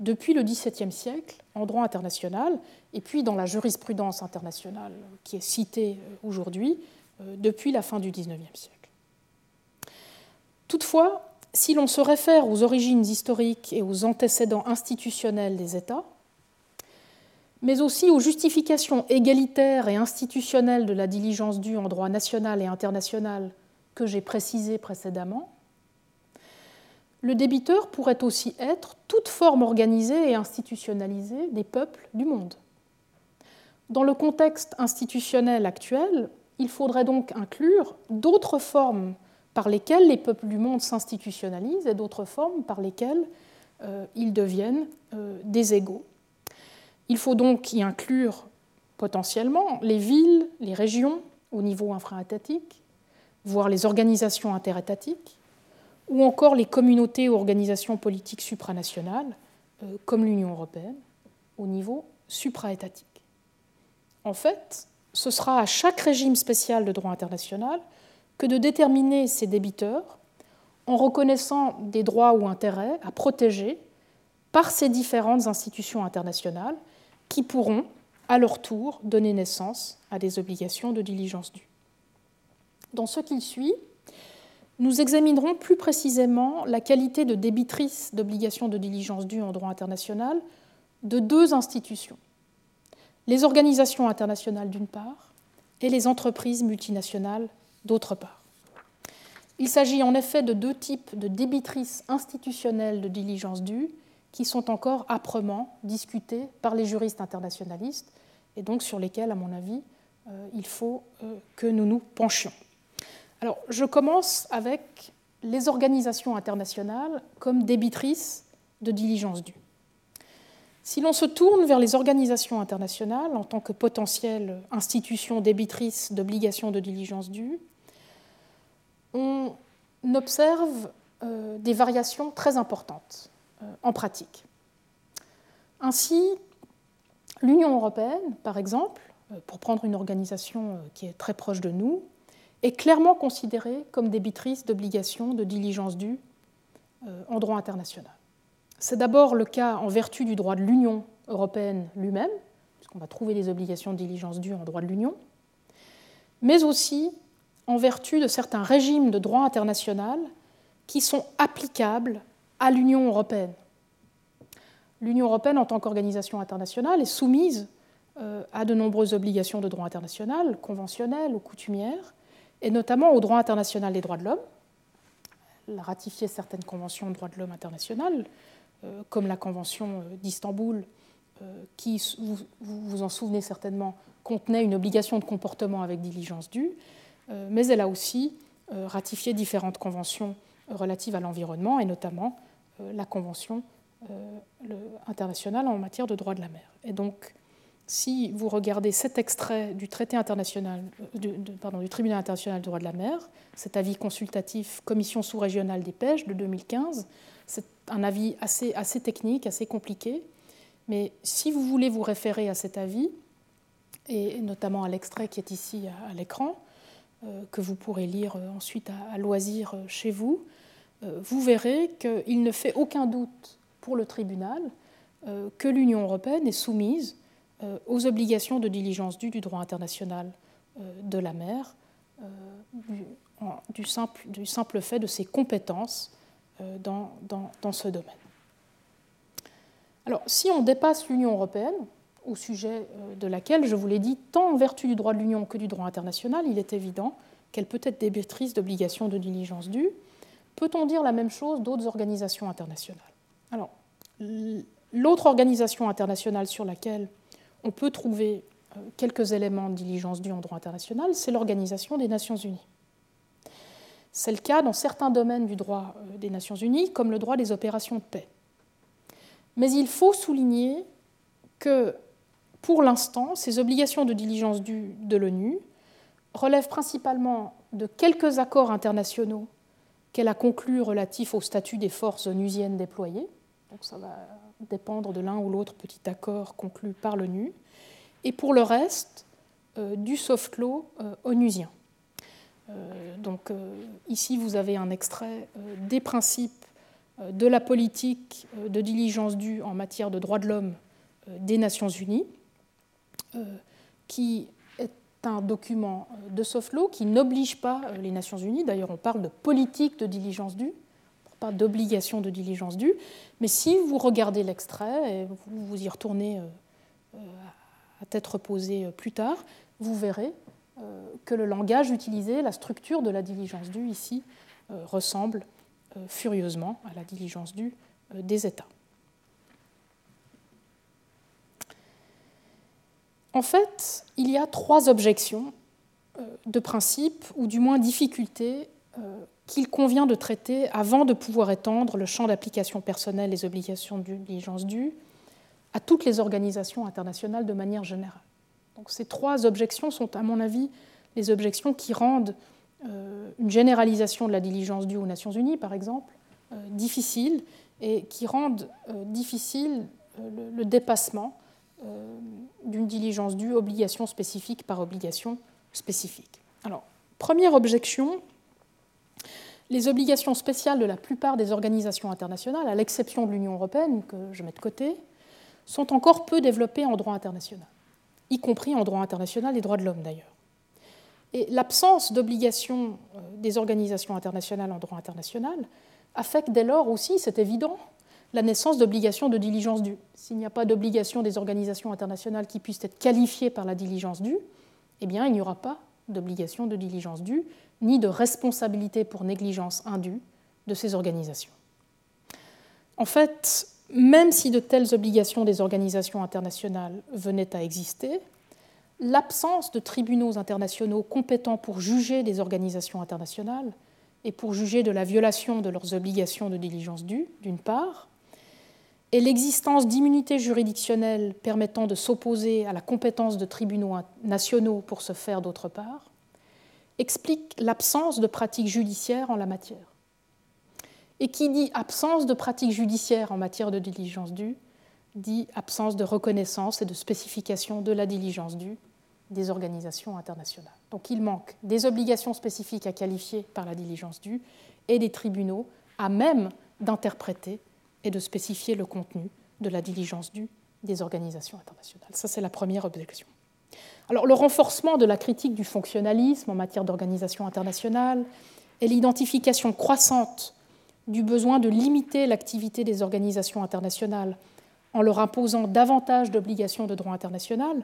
depuis le XVIIe siècle en droit international et puis dans la jurisprudence internationale qui est citée euh, aujourd'hui depuis la fin du XIXe siècle. Toutefois, si l'on se réfère aux origines historiques et aux antécédents institutionnels des États, mais aussi aux justifications égalitaires et institutionnelles de la diligence due en droit national et international que j'ai précisées précédemment, le débiteur pourrait aussi être toute forme organisée et institutionnalisée des peuples du monde. Dans le contexte institutionnel actuel, il faudrait donc inclure d'autres formes par lesquelles les peuples du monde s'institutionnalisent et d'autres formes par lesquelles euh, ils deviennent euh, des égaux. Il faut donc y inclure potentiellement les villes, les régions au niveau infra-étatique, voire les organisations interétatiques, ou encore les communautés ou organisations politiques supranationales, euh, comme l'Union européenne, au niveau supraétatique. En fait, ce sera à chaque régime spécial de droit international que de déterminer ses débiteurs en reconnaissant des droits ou intérêts à protéger par ces différentes institutions internationales qui pourront, à leur tour, donner naissance à des obligations de diligence due. Dans ce qu'il suit, nous examinerons plus précisément la qualité de débitrice d'obligations de diligence due en droit international de deux institutions, les organisations internationales d'une part et les entreprises multinationales d'autre part. Il s'agit en effet de deux types de débitrices institutionnelles de diligence due qui sont encore âprement discutés par les juristes internationalistes et donc sur lesquels, à mon avis, euh, il faut euh, que nous nous penchions. Alors, je commence avec les organisations internationales comme débitrices de diligence due. Si l'on se tourne vers les organisations internationales en tant que potentielles institutions débitrices d'obligations de diligence due, on observe euh, des variations très importantes en pratique. Ainsi, l'Union européenne, par exemple, euh, pour prendre une organisation qui est très proche de nous, est clairement considérée comme débitrice d'obligations de diligence due en droit international. C'est d'abord le cas en vertu du droit de l'Union européenne lui-même, puisqu'on va trouver les obligations de diligence dues en droit de l'Union, mais aussi en vertu de certains régimes de droit international qui sont applicables à l'Union européenne. L'Union européenne, en tant qu'organisation internationale, est soumise euh, à de nombreuses obligations de droit international, conventionnelles ou coutumières, et notamment au droit international des droits de l'homme. Elle a ratifié certaines conventions de droits de l'homme internationales, euh, comme la Convention euh, d'Istanbul, qui, vous vous en souvenez certainement, contenait une obligation de comportement avec diligence due, mais elle a aussi ratifié différentes conventions relatives à l'environnement et notamment la Convention euh, internationale en matière de droit de la mer. Et donc, si vous regardez cet extrait du traité international, euh, du, pardon, du tribunal international du droit de la mer, cet avis consultatif Commission sous-régionale des pêches de 2015, c'est un avis assez, assez technique, assez compliqué, mais si vous voulez vous référer à cet avis, et notamment à l'extrait qui est ici à, l'écran, que vous pourrez lire ensuite à loisir chez vous, euh, vous verrez qu'il ne fait aucun doute pour le tribunal euh, que l'Union européenne est soumise euh, aux obligations de diligence due du droit international de la mer, du, simple, du simple, fait de ses compétences dans, dans, ce domaine. Alors, si on dépasse l'Union européenne, au sujet de laquelle, je vous l'ai dit, tant en vertu du droit de l'Union que du droit international, il est évident qu'elle peut être débitrice d'obligations de diligence due, Peut-on dire la même chose d'autres organisations internationales? Alors, l'autre organisation internationale sur laquelle on peut trouver euh, quelques éléments de diligence due en droit international, c'est l'Organisation des Nations Unies. C'est le cas dans certains domaines du droit euh, des Nations Unies, comme le droit des opérations de paix. Mais il faut souligner que, pour l'instant, ces obligations de diligence due de l'ONU relèvent principalement de quelques accords internationaux qu'elle a conclu relatif au statut des forces onusiennes déployées. Donc ça va dépendre de l'un ou l'autre petit accord conclu par l'ONU. Et pour le reste, euh, du soft law euh, onusien. Euh, donc ici, vous avez un extrait des principes de la politique de diligence due en matière de droits de l'homme des Nations Unies, qui un document de soft law qui n'oblige pas euh, les Nations Unies. D'ailleurs, on parle de politique de diligence due, pas d'obligation de diligence due. Mais si vous regardez l'extrait et vous, vous y retournez euh, euh, à tête reposée plus tard, vous verrez que le langage utilisé, la structure de la diligence due ici, ressemble furieusement à la diligence due des États. En fait, il y a trois objections euh, de principe, ou du moins difficultés, euh, qu'il convient de traiter avant de pouvoir étendre le champ d'application personnelle des obligations de diligence due à toutes les organisations internationales de manière générale. Ces trois objections sont, à mon avis, les objections qui rendent euh, une généralisation de la diligence due aux Nations Unies, par exemple, difficile et qui rendent difficile le dépassement d'une diligence due, obligation spécifique par obligation spécifique. Alors, première objection, les obligations spéciales de la plupart des organisations internationales, à l'exception de l'Union européenne, que je mets de côté, sont encore peu développées en droit international, y compris en droit international des droits de l'homme d'ailleurs. Et l'absence d'obligation euh, des organisations internationales en droit international affecte dès lors aussi, c'est évident, la naissance d'obligations de diligence due. S'il n'y a pas d'obligation des organisations internationales qui puissent être qualifiées par la diligence due, eh bien, il n'y aura pas d'obligation de diligence due, ni de responsabilité pour négligence indue de ces organisations. En fait, même si de telles obligations des organisations internationales venaient à exister, l'absence de tribunaux internationaux compétents pour juger des organisations internationales et pour juger de la violation de leurs obligations de diligence due, d'une part, et l'existence d'immunités juridictionnelles permettant de s'opposer à la compétence de tribunaux nationaux pour se faire d'autre part, explique l'absence de pratiques judiciaires en la matière. Et qui dit absence de pratiques judiciaires en matière de diligence due, dit absence de reconnaissance et de spécification de la diligence due des organisations internationales. Donc il manque des obligations spécifiques à qualifier par la diligence due et des tribunaux à même d'interpréter et de spécifier le contenu de la diligence due des organisations internationales. Ça, c'est la première objection. Alors, le renforcement de la critique du fonctionnalisme en matière d'organisation internationale et l'identification croissante du besoin de limiter l'activité des organisations internationales en leur imposant davantage d'obligations de droit international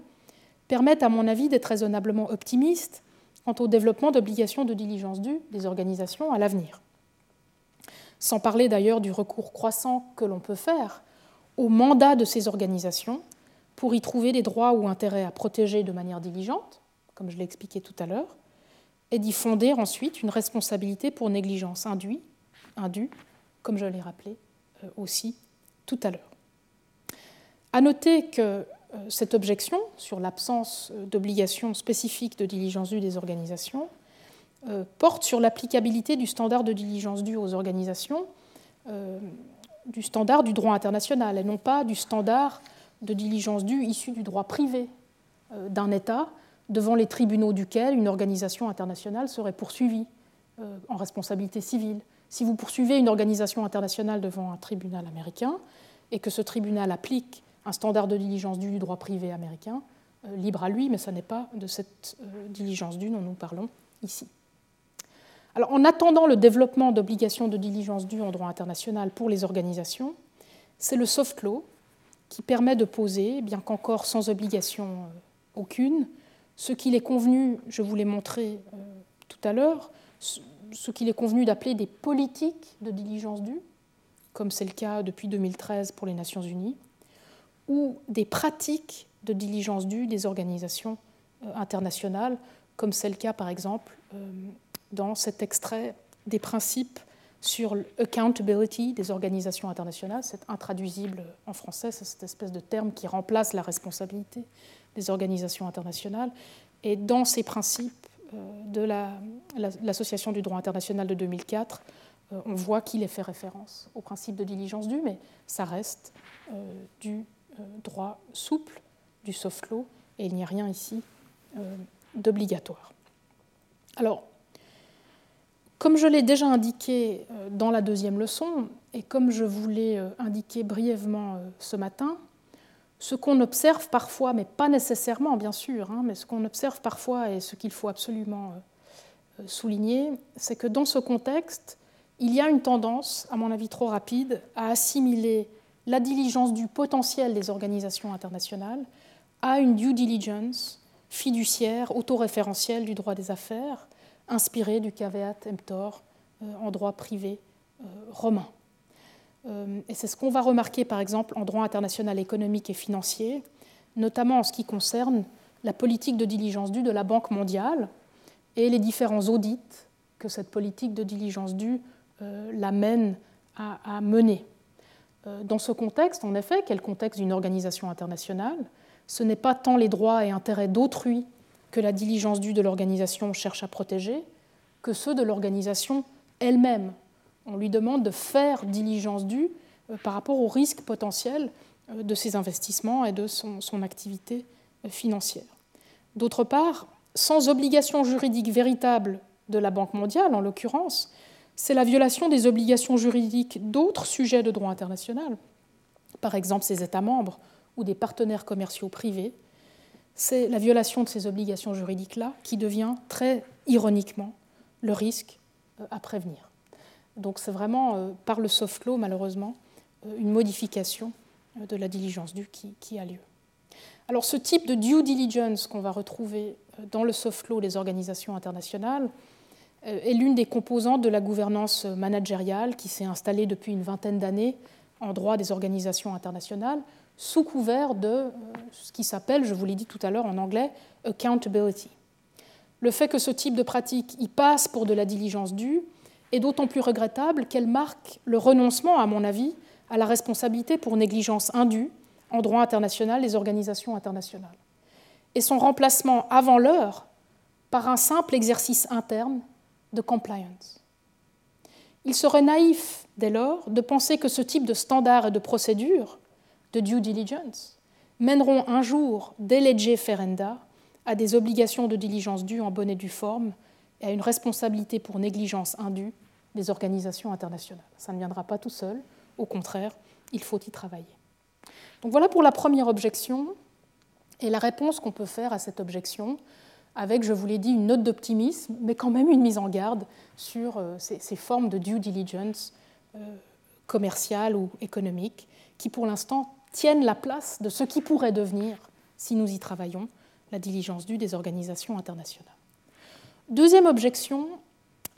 permettent, à mon avis, d'être raisonnablement optimiste quant au développement d'obligations de diligence due des organisations à l'avenir sans parler d'ailleurs du recours croissant que l'on peut faire au mandat de ces organisations pour y trouver des droits ou intérêts à protéger de manière diligente, comme je l'ai expliqué tout à l'heure, et d'y fonder ensuite une responsabilité pour négligence indue, indue comme je l'ai rappelé euh, aussi tout à l'heure. À noter que euh, cette objection sur l'absence euh, d'obligation spécifique de diligence due des organisations euh, porte sur l'applicabilité du standard de diligence due aux organisations, euh, du standard du droit international, et non pas du standard de diligence due issu du droit privé euh, d'un État devant les tribunaux duquel une organisation internationale serait poursuivie en responsabilité civile. Si vous poursuivez une organisation internationale devant un tribunal américain et que ce tribunal applique un standard de diligence due du droit privé américain, libre à lui, mais ce n'est pas de cette diligence due dont nous parlons ici en attendant le développement d'obligations de diligence dues en droit international pour les organisations, c'est le soft law qui permet de poser, bien qu'encore sans obligation euh, aucune, ce qu'il est convenu, je vous l'ai montré euh, tout à l'heure, ce qu'il est convenu d'appeler des politiques de diligence due, comme c'est le cas depuis 2013 pour les Nations Unies, ou des pratiques de diligence due des organisations euh, internationales, comme c'est le cas par exemple dans cet extrait des principes sur l'accountability des organisations internationales. C'est intraduisible en français, c'est cette espèce de terme qui remplace la responsabilité des organisations internationales. Et dans ces principes euh, de l'Association du droit international de 2004, euh, on voit qu'il est fait référence au principe de diligence due, mais ça reste euh, du droit souple, du soft law, et il n'y a rien ici d'obligatoire. Alors, comme je l'ai déjà indiqué euh, dans la deuxième leçon, et comme je vous l'ai euh, indiqué brièvement euh, ce matin, ce qu'on observe parfois, mais pas nécessairement bien sûr, hein, mais ce qu'on observe parfois et ce qu'il faut absolument souligner, c'est que dans ce contexte, il y a une tendance, à mon avis trop rapide, à assimiler la diligence du potentiel des organisations internationales à une due diligence fiduciaire, autoréférentielle du droit des affaires, inspiré du caveat emptor euh, en droit privé euh, romain. Euh, et c'est ce qu'on va remarquer par exemple en droit international économique et financier, notamment en ce qui concerne la politique de diligence due de la Banque mondiale et les différents audits que cette politique de diligence due l'amène à, mener. Dans ce contexte, en effet, quel contexte d'une organisation internationale, ce n'est pas tant les droits et intérêts d'autrui que la diligence due de l'organisation cherche à protéger que ceux de l'organisation elle-même. On lui demande de faire diligence due euh, par rapport au risque potentiel euh, de ses investissements et de son, activité euh, financière. D'autre part, sans obligation juridique véritable de la Banque mondiale, en l'occurrence, c'est la violation des obligations juridiques d'autres sujets de droit international, par exemple ses États membres ou des partenaires commerciaux privés, c'est la violation de ces obligations juridiques-là qui devient très ironiquement le risque euh, à prévenir. Donc c'est vraiment euh, par le soft law, malheureusement, euh, une modification de la diligence due qui, a lieu. Alors ce type de due diligence qu'on va retrouver dans le soft law des organisations internationales est l'une des composantes de la gouvernance managériale qui s'est installée depuis une vingtaine d'années en droit des organisations internationales, sous couvert de euh, ce qui s'appelle, je vous l'ai dit tout à l'heure en anglais, accountability. Le fait que ce type de pratique y passe pour de la diligence due est d'autant plus regrettable qu'elle marque le renoncement, à mon avis, à la responsabilité pour négligence indue en droit international des organisations internationales, et son remplacement avant l'heure par un simple exercice interne de compliance. Il serait naïf, dès lors, de penser que ce type de standards et de procédures, de due diligence, mèneront un jour, dès legge ferenda, à des obligations de diligence dues en bonne et due forme et à une responsabilité pour négligence indue des organisations internationales. Ça ne viendra pas tout seul, au contraire, il faut y travailler. Donc voilà pour la première objection et la réponse qu'on peut faire à cette objection, avec, je vous l'ai dit, une note d'optimisme, mais quand même une mise en garde sur euh, ces, formes de due diligence euh, commerciale ou économique, qui pour l'instant tiennent la place de ce qui pourrait devenir, si nous y travaillons, la diligence due des organisations internationales. Deuxième objection,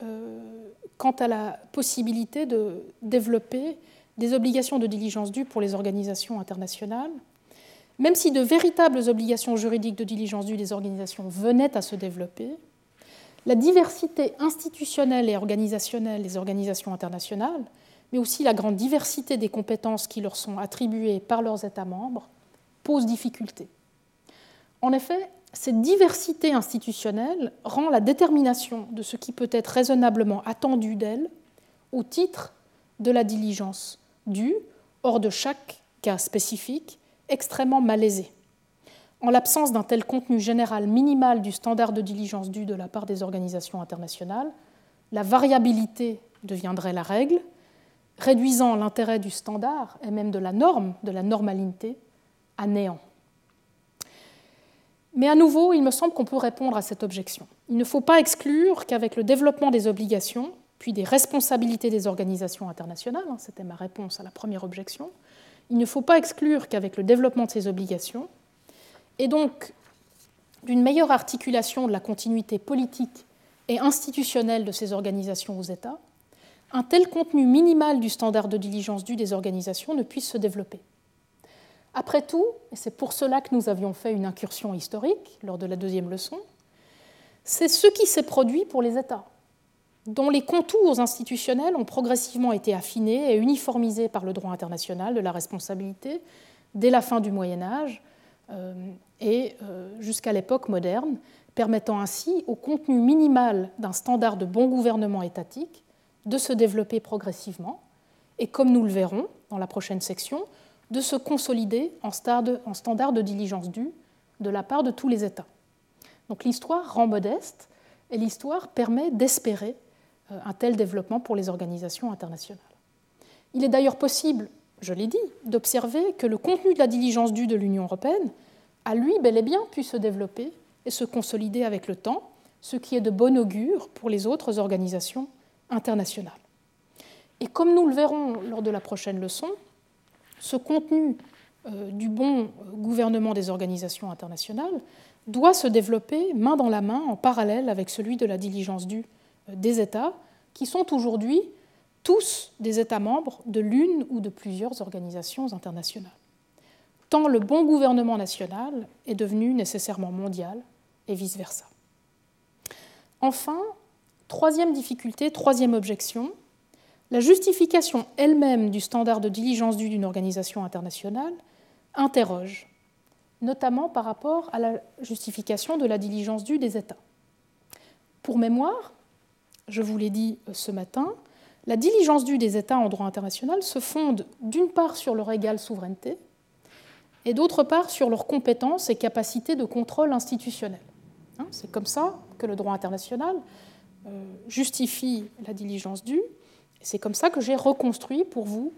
euh, quant à la possibilité de développer des obligations de diligence due pour les organisations internationales, même si de véritables obligations juridiques de diligence due des organisations venaient à se développer, la diversité institutionnelle et organisationnelle des organisations internationales, mais aussi la grande diversité des compétences qui leur sont attribuées par leurs États membres, pose difficulté. En effet, cette diversité institutionnelle rend la détermination de ce qui peut être raisonnablement attendu d'elle au titre de la diligence due, hors de chaque cas spécifique, extrêmement malaisée. En l'absence d'un tel contenu général minimal du standard de diligence due de la part des organisations internationales, la variabilité deviendrait la règle, réduisant l'intérêt du standard et même de la norme, de la normalité, à néant. Mais à nouveau, il me semble qu'on peut répondre à cette objection. Il ne faut pas exclure qu'avec le développement des obligations, puis des responsabilités des organisations internationales, hein, c'était ma réponse à la première objection, il ne faut pas exclure qu'avec le développement de ces obligations, et donc d'une meilleure articulation de la continuité politique et institutionnelle de ces organisations aux États, un tel contenu minimal du standard de diligence due des organisations ne puisse se développer. Après tout, et c'est pour cela que nous avions fait une incursion historique lors de la deuxième leçon, c'est ce qui s'est produit pour les États, dont les contours institutionnels ont progressivement été affinés et uniformisés par le droit international de la responsabilité dès la fin du Moyen Âge euh, et euh, jusqu'à l'époque moderne, permettant ainsi au contenu minimal d'un standard de bon gouvernement étatique de se développer progressivement et, comme nous le verrons dans la prochaine section, de se consolider en standard de diligence due de la part de tous les États. Donc l'histoire rend modeste et l'histoire permet d'espérer euh, un tel développement pour les organisations internationales. Il est d'ailleurs possible, je l'ai dit, d'observer que le contenu de la diligence due de l'Union européenne a lui bel et bien pu se développer et se consolider avec le temps, ce qui est de bon augure pour les autres organisations internationales. Et comme nous le verrons lors de la prochaine leçon, ce contenu euh, du bon gouvernement des organisations internationales doit se développer main dans la main en parallèle avec celui de la diligence due euh, des États, qui sont aujourd'hui tous des États membres de l'une ou de plusieurs organisations internationales. Tant le bon gouvernement national est devenu nécessairement mondial et vice-versa. Enfin, troisième difficulté, troisième objection, la justification elle-même du standard de diligence due d'une organisation internationale interroge, notamment par rapport à la justification de la diligence due des États. Pour mémoire, je vous l'ai dit ce matin, la diligence due des États en droit international se fonde d'une part sur leur égale souveraineté et d'autre part sur leurs compétences et capacités de contrôle institutionnel. Hein, c'est comme ça que le droit international euh, justifie la diligence due c'est comme ça que j'ai reconstruit pour vous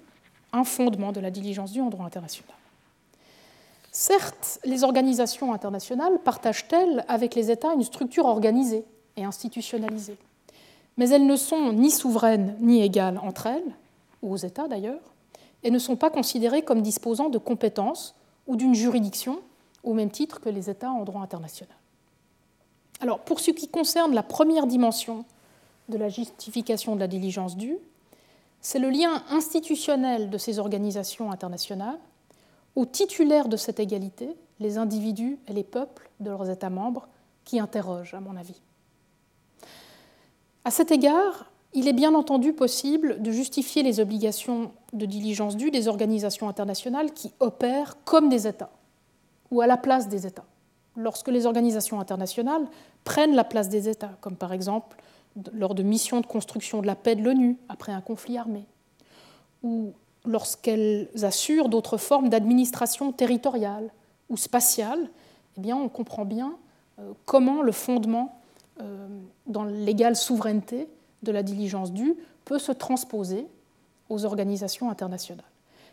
un fondement de la diligence due en droit international. Certes, les organisations internationales partagent-elles avec les États une structure organisée et institutionnalisée, mais elles ne sont ni souveraines ni égales entre elles, ou aux États d'ailleurs, et ne sont pas considérées comme disposant de compétences ou d'une juridiction au même titre que les États en droit international. Alors, pour ce qui concerne la première dimension de la justification de la diligence due, c'est le lien institutionnel de ces organisations internationales aux titulaires de cette égalité, les individus et les peuples de leurs États membres, qui interrogent, à mon avis. À cet égard, il est bien entendu possible de justifier les obligations de diligence due des organisations internationales qui opèrent comme des États ou à la place des États. Lorsque les organisations internationales prennent la place des États, comme par exemple lors de missions de construction de la paix de l'ONU après un conflit armé, ou lorsqu'elles assurent d'autres formes d'administration territoriale ou spatiale, eh on comprend bien euh, comment le fondement euh, dans l'égale souveraineté de la diligence due peut se transposer aux organisations internationales.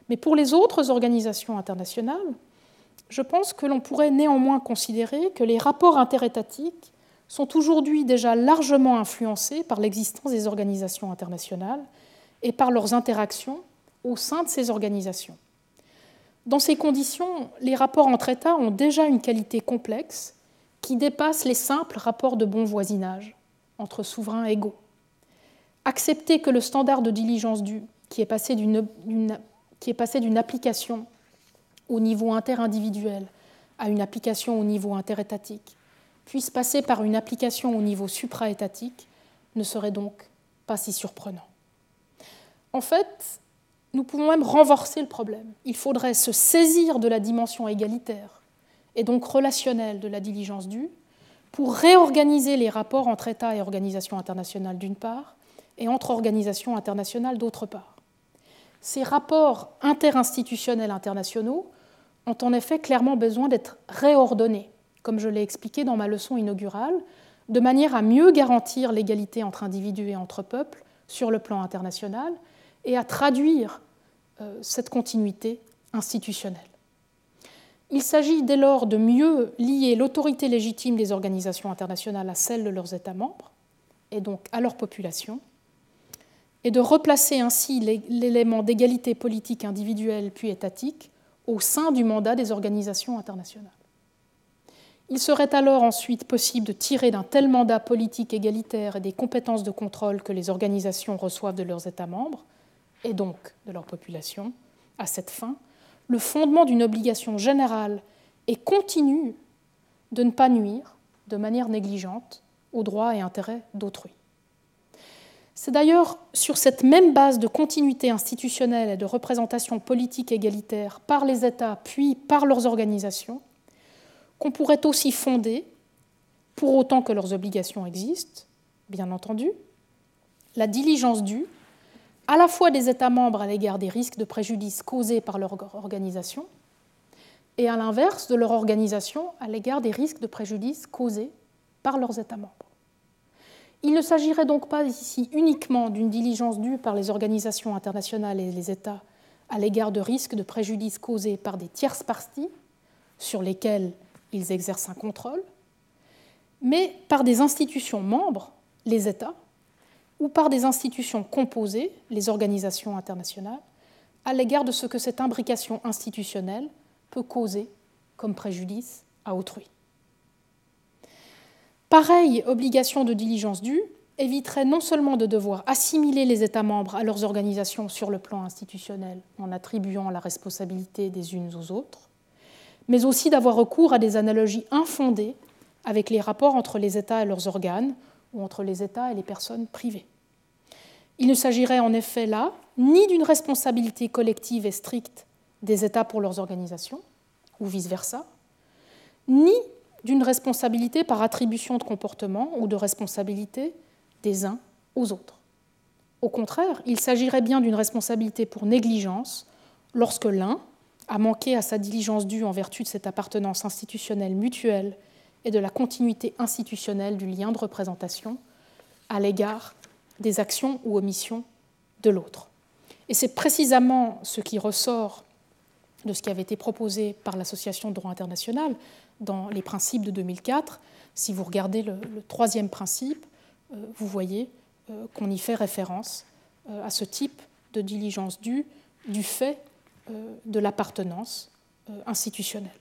Mais pour les autres organisations internationales, je pense que l'on pourrait néanmoins considérer que les rapports interétatiques sont aujourd'hui déjà largement influencés par l'existence des organisations internationales et par leurs interactions au sein de ces organisations. Dans ces conditions, les rapports entre États ont déjà une qualité complexe qui dépasse les simples rapports de bon voisinage entre souverains égaux. Accepter que le standard de diligence due, qui est passé d'une application au niveau interindividuel à une application au niveau interétatique, puisse passer par une application au niveau supraétatique, ne serait donc pas si surprenant. En fait, nous pouvons même renforcer le problème. Il faudrait se saisir de la dimension égalitaire et donc relationnelle de la diligence due pour réorganiser les rapports entre États et organisations internationales d'une part et entre organisations internationales d'autre part. Ces rapports interinstitutionnels internationaux ont en effet clairement besoin d'être réordonnés, comme je l'ai expliqué dans ma leçon inaugurale, de manière à mieux garantir l'égalité entre individus et entre peuples sur le plan international et à traduire euh, cette continuité institutionnelle. Il s'agit dès lors de mieux lier l'autorité légitime des organisations internationales à celle de leurs États membres, et donc à leur population, et de replacer ainsi l'élément d'égalité politique individuelle puis étatique au sein du mandat des organisations internationales. Il serait alors ensuite possible de tirer d'un tel mandat politique égalitaire et des compétences de contrôle que les organisations reçoivent de leurs États membres et donc de leur population, à cette fin, le fondement d'une obligation générale et continue de ne pas nuire de manière négligente aux droits et intérêts d'autrui. C'est d'ailleurs sur cette même base de continuité institutionnelle et de représentation politique égalitaire par les États puis par leurs organisations qu'on pourrait aussi fonder, pour autant que leurs obligations existent, bien entendu, la diligence due à la fois des États membres à l'égard des risques de préjudice causés par leur organisation, et à l'inverse de leur organisation à l'égard des risques de préjudice causés par leurs États membres. Il ne s'agirait donc pas ici uniquement d'une diligence due par les organisations internationales et les États à l'égard de risques de préjudice causés par des tierces parties sur lesquelles ils exercent un contrôle, mais par des institutions membres, les États, ou par des institutions composées, les organisations internationales, à l'égard de ce que cette imbrication institutionnelle peut causer comme préjudice à autrui. Pareille obligation de diligence due éviterait non seulement de devoir assimiler les États membres à leurs organisations sur le plan institutionnel en attribuant la responsabilité des unes aux autres, mais aussi d'avoir recours à des analogies infondées avec les rapports entre les États et leurs organes ou entre les États et les personnes privées. Il ne s'agirait en effet là ni d'une responsabilité collective et stricte des États pour leurs organisations, ou vice-versa, ni d'une responsabilité par attribution de comportement ou de responsabilité des uns aux autres. Au contraire, il s'agirait bien d'une responsabilité pour négligence lorsque l'un a manqué à sa diligence due en vertu de cette appartenance institutionnelle mutuelle et de la continuité institutionnelle du lien de représentation à l'égard des actions ou omissions de l'autre. Et c'est précisément ce qui ressort de ce qui avait été proposé par l'Association de droit international dans les principes de 2004. Si vous regardez le, troisième principe, euh, vous voyez euh, qu'on y fait référence euh, à ce type de diligence due du fait de l'appartenance institutionnelle.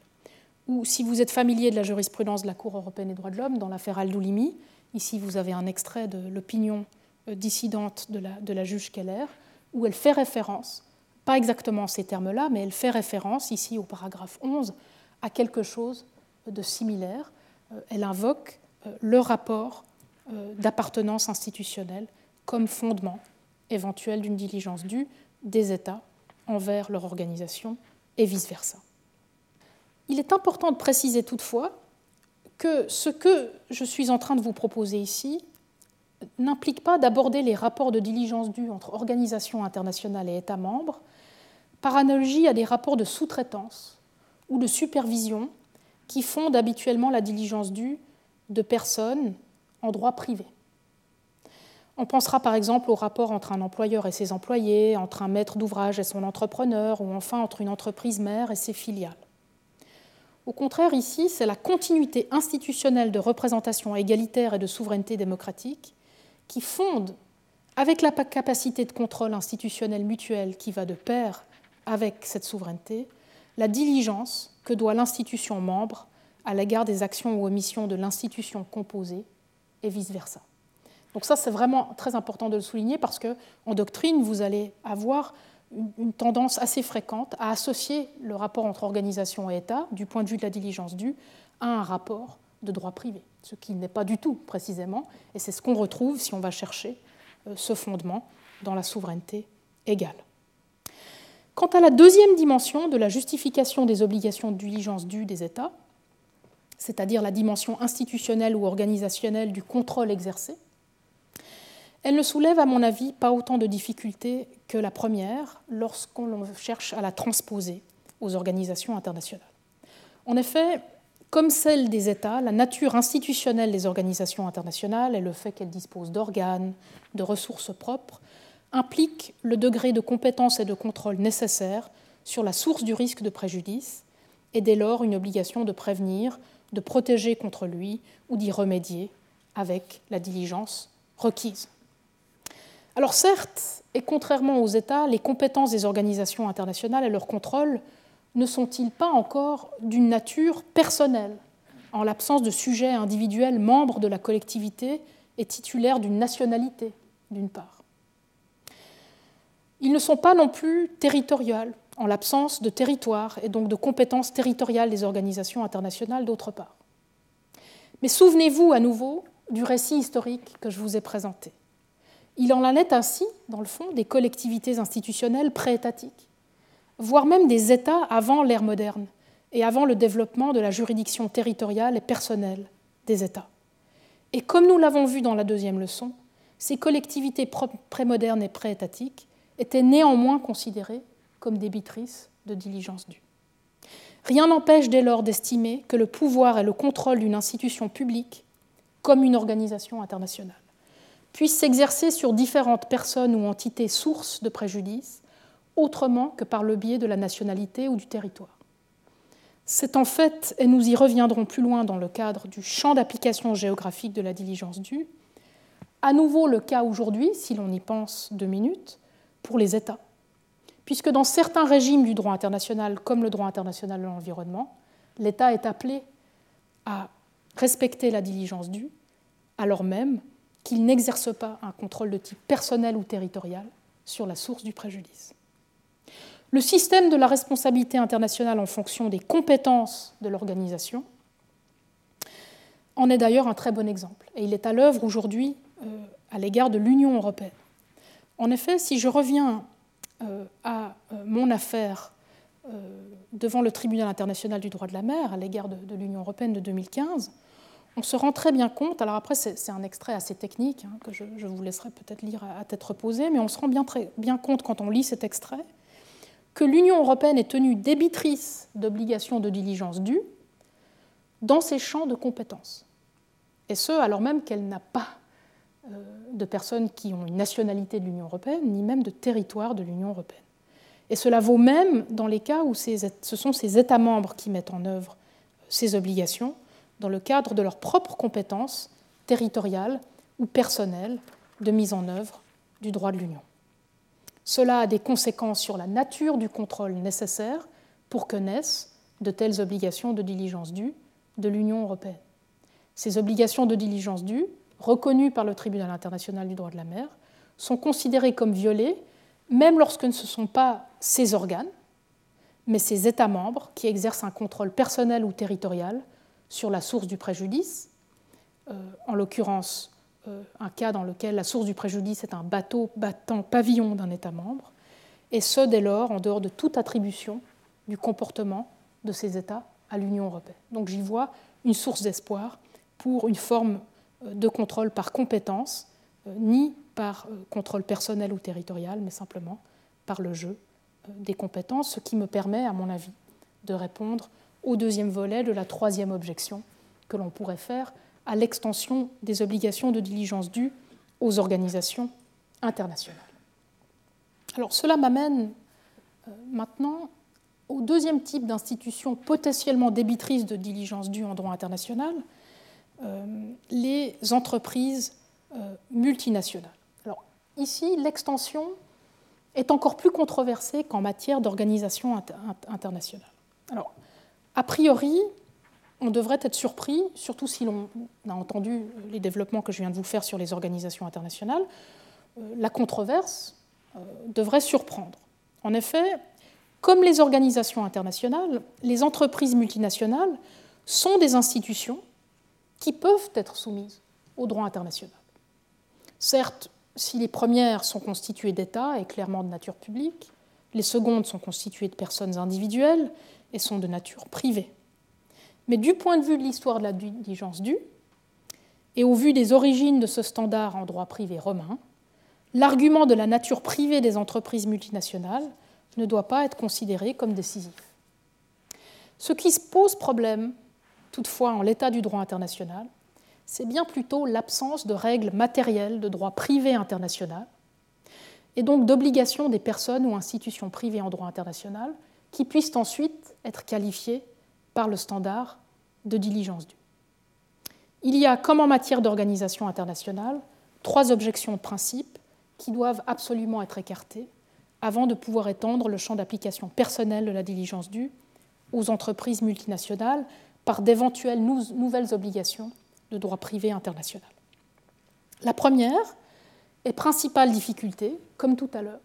Ou si vous êtes familier de la jurisprudence de la Cour européenne des droits de l'homme dans l'affaire Aldoulimi, ici vous avez un extrait de l'opinion dissidente de la, de la juge Keller, où elle fait référence, pas exactement ces termes-là, mais elle fait référence, ici au paragraphe 11, à quelque chose de similaire. Euh, elle invoque euh, le rapport d'appartenance institutionnelle comme fondement éventuel d'une diligence due des États envers leur organisation et vice-versa. Il est important de préciser toutefois que ce que je suis en train de vous proposer ici n'implique pas d'aborder les rapports de diligence due entre organisations internationales et États membres par analogie à des rapports de sous-traitance ou de supervision qui fondent habituellement la diligence due de personnes en droit privé. On pensera par exemple au rapport entre un employeur et ses employés, entre un maître d'ouvrage et son entrepreneur, ou enfin entre une entreprise mère et ses filiales. Au contraire, ici, c'est la continuité institutionnelle de représentation égalitaire et de souveraineté démocratique qui fonde, avec la capacité de contrôle institutionnel mutuel qui va de pair avec cette souveraineté, la diligence que doit l'institution membre à l'égard des actions ou omissions de l'institution composée et vice-versa. Donc ça, c'est vraiment très important de le souligner parce qu'en doctrine, vous allez avoir une tendance assez fréquente à associer le rapport entre organisation et État, du point de vue de la diligence due, à un rapport de droit privé, ce qui n'est pas du tout précisément, et c'est ce qu'on retrouve si on va chercher euh, ce fondement dans la souveraineté égale. Quant à la deuxième dimension de la justification des obligations de diligence due des États, c'est-à-dire la dimension institutionnelle ou organisationnelle du contrôle exercé, elle ne soulève, à mon avis, pas autant de difficultés que la première lorsqu'on cherche à la transposer aux organisations internationales. En effet, comme celle des États, la nature institutionnelle des organisations internationales et le fait qu'elles disposent d'organes, de ressources propres, implique le degré de compétence et de contrôle nécessaire sur la source du risque de préjudice et dès lors une obligation de prévenir, de protéger contre lui ou d'y remédier avec la diligence requise. Alors certes, et contrairement aux États, les compétences des organisations internationales et leur contrôle ne sont-ils pas encore d'une nature personnelle, en l'absence de sujets individuels membres de la collectivité et titulaires d'une nationalité, d'une part. Ils ne sont pas non plus territoriaux, en l'absence de territoire et donc de compétences territoriales des organisations internationales, d'autre part. Mais souvenez-vous à nouveau du récit historique que je vous ai présenté. Il en est ainsi, dans le fond, des collectivités institutionnelles pré-étatiques, voire même des États avant l'ère moderne et avant le développement de la juridiction territoriale et personnelle des États. Et comme nous l'avons vu dans la deuxième leçon, ces collectivités prémodernes et pré-étatiques étaient néanmoins considérées comme débitrices de diligence due. Rien n'empêche dès lors d'estimer que le pouvoir et le contrôle d'une institution publique, comme une organisation internationale, puisse s'exercer sur différentes personnes ou entités sources de préjudice, autrement que par le biais de la nationalité ou du territoire. C'est en fait, et nous y reviendrons plus loin dans le cadre du champ d'application géographique de la diligence due, à nouveau le cas aujourd'hui, si l'on y pense deux minutes, pour les États, puisque dans certains régimes du droit international, comme le droit international de l'environnement, l'État est appelé à respecter la diligence due, alors même qu'il n'exerce pas un contrôle de type personnel ou territorial sur la source du préjudice. Le système de la responsabilité internationale en fonction des compétences de l'organisation en est d'ailleurs un très bon exemple, et il est à l'œuvre aujourd'hui euh, à l'égard de l'Union européenne. En effet, si je reviens euh, à euh, mon affaire devant le tribunal international du droit de la mer à l'égard de l'Union européenne de 2015, on se rend très bien compte, alors après c'est un extrait assez technique hein, que je, vous laisserai peut-être lire à, tête reposée, mais on se rend bien, bien compte quand on lit cet extrait que l'Union européenne est tenue débitrice d'obligations de diligence dues dans ses champs de compétences. Et ce, alors même qu'elle n'a pas euh, de personnes qui ont une nationalité de l'Union européenne, ni même de territoire de l'Union européenne. Et cela vaut même dans les cas où ce sont ces États membres qui mettent en œuvre ces obligations, dans le cadre de leurs propres compétences territoriales ou personnelles de mise en œuvre du droit de l'Union. Cela a des conséquences sur la nature du contrôle nécessaire pour que naissent de telles obligations de diligence due de l'Union européenne. Ces obligations de diligence due, reconnues par le Tribunal international du droit de la mer, sont considérées comme violées même lorsque ne sont pas ces organes, mais ces États membres qui exercent un contrôle personnel ou territorial sur la source du préjudice, euh, en l'occurrence un cas dans lequel la source du préjudice est un bateau battant pavillon d'un État membre, et ce dès lors en dehors de toute attribution du comportement de ces États à l'Union européenne. Donc j'y vois une source d'espoir pour une forme de contrôle par compétence, ni par contrôle personnel ou territorial, mais simplement par le jeu des compétences, ce qui me permet, à mon avis, de répondre au deuxième volet de la troisième objection que l'on pourrait faire à l'extension des obligations de diligence dues aux organisations internationales. Alors cela m'amène euh, maintenant au deuxième type d'institution potentiellement débitrice de diligence due en droit international, euh, les entreprises euh, multinationales. Alors ici, l'extension est encore plus controversée qu'en matière d'organisation internationale. Alors, a priori, on devrait être surpris, surtout si l'on a entendu les développements que je viens de vous faire sur les organisations internationales, euh, la controverse euh, devrait surprendre. En effet, comme les organisations internationales, les entreprises multinationales sont des institutions qui peuvent être soumises au droit international. Certes, si les premières sont constituées d'États et clairement de nature publique, les secondes sont constituées de personnes individuelles et sont de nature privée. Mais du point de vue de l'histoire de la diligence due, et au vu des origines de ce standard en droit privé romain, l'argument de la nature privée des entreprises multinationales ne doit pas être considéré comme décisif. Ce qui se pose problème, toutefois, en l'état du droit international, c'est bien plutôt l'absence de règles matérielles de droit privé international, et donc d'obligation des personnes ou institutions privées en droit international qui puissent ensuite être qualifiées par le standard de diligence due. Il y a, comme en matière d'organisation internationale, trois objections de principe qui doivent absolument être écartées avant de pouvoir étendre le champ d'application personnel de la diligence due aux entreprises multinationales par d'éventuelles nouvelles obligations de droit privé international. La première et principale difficulté, comme tout à l'heure,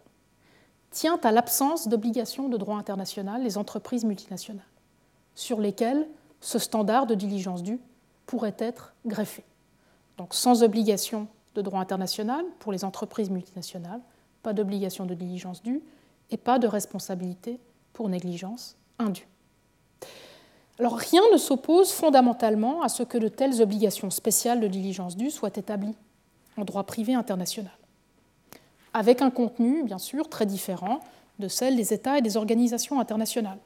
tient à l'absence d'obligations de droit international des entreprises multinationales, sur lesquelles ce standard de diligence due pourrait être greffé. Donc sans obligation de droit international pour les entreprises multinationales, pas d'obligation de diligence due et pas de responsabilité pour négligence indue. Alors rien ne s'oppose fondamentalement à ce que de telles obligations spéciales de diligence due soient établies en droit privé international, avec un contenu, bien sûr, très différent de celle des États et des organisations internationales.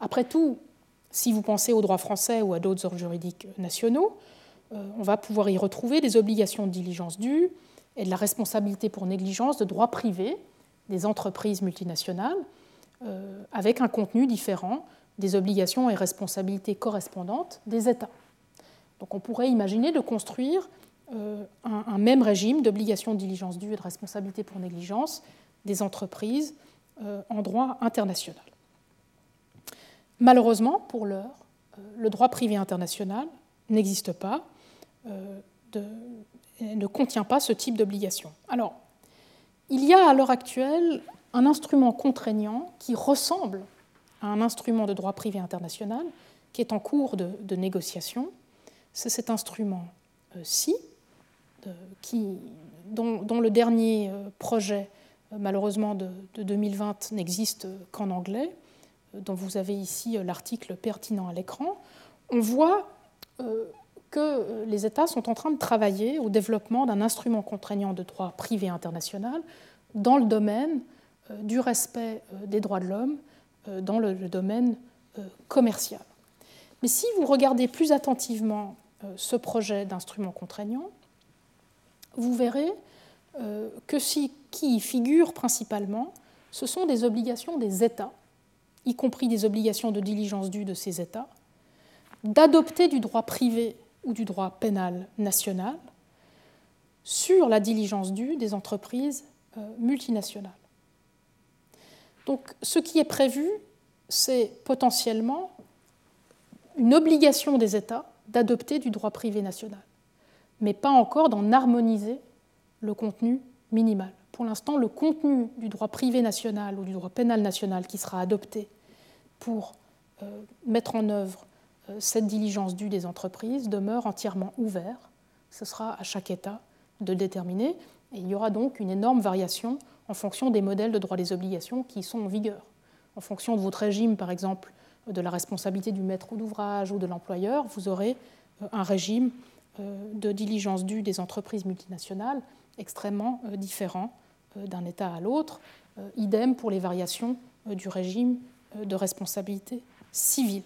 Après tout, si vous pensez au droit français ou à d'autres ordres juridiques nationaux, euh, on va pouvoir y retrouver des obligations de diligence due et de la responsabilité pour négligence de droit privé des entreprises multinationales, euh, avec un contenu différent des obligations et responsabilités correspondantes des États. Donc on pourrait imaginer de construire euh, un, même régime d'obligations de diligence due et de responsabilité pour négligence des entreprises en droit international. Malheureusement, pour l'heure, le droit privé international n'existe pas euh, ne contient pas ce type d'obligation. Alors, il y a à l'heure actuelle un instrument contraignant qui ressemble à un instrument de droit privé international qui est en cours de, négociation. C'est cet instrument-ci, euh, dont, dont, le dernier euh, projet, malheureusement de, 2020, n'existe qu'en anglais, dont vous avez ici l'article pertinent à l'écran. On voit que euh, les États sont en train de travailler au développement d'un instrument contraignant de droit privé international dans le domaine euh, du respect euh, des droits de l'homme, dans le domaine commercial. Mais si vous regardez plus attentivement ce projet d'instrument contraignant, vous verrez que ce qui y figure principalement, ce sont des obligations des États, y compris des obligations de diligence due de ces États, d'adopter du droit privé ou du droit pénal national sur la diligence due des entreprises euh, multinationales. Donc ce qui est prévu, c'est potentiellement une obligation des États d'adopter du droit privé national, mais pas encore d'en harmoniser le contenu minimal. Pour l'instant, le contenu du droit privé national ou du droit pénal national qui sera adopté pour euh, mettre en œuvre cette diligence due des entreprises demeure entièrement ouverte. Ce sera à chaque État de déterminer. Et il y aura donc une énorme variation en fonction des modèles de droit des obligations qui sont en vigueur. En fonction de votre régime, par exemple, de la responsabilité du maître d'ouvrage ou de l'employeur, vous aurez euh, un régime euh, de diligence due des entreprises multinationales extrêmement euh, différent d'un État à l'autre. Idem pour les variations du régime de responsabilité civile.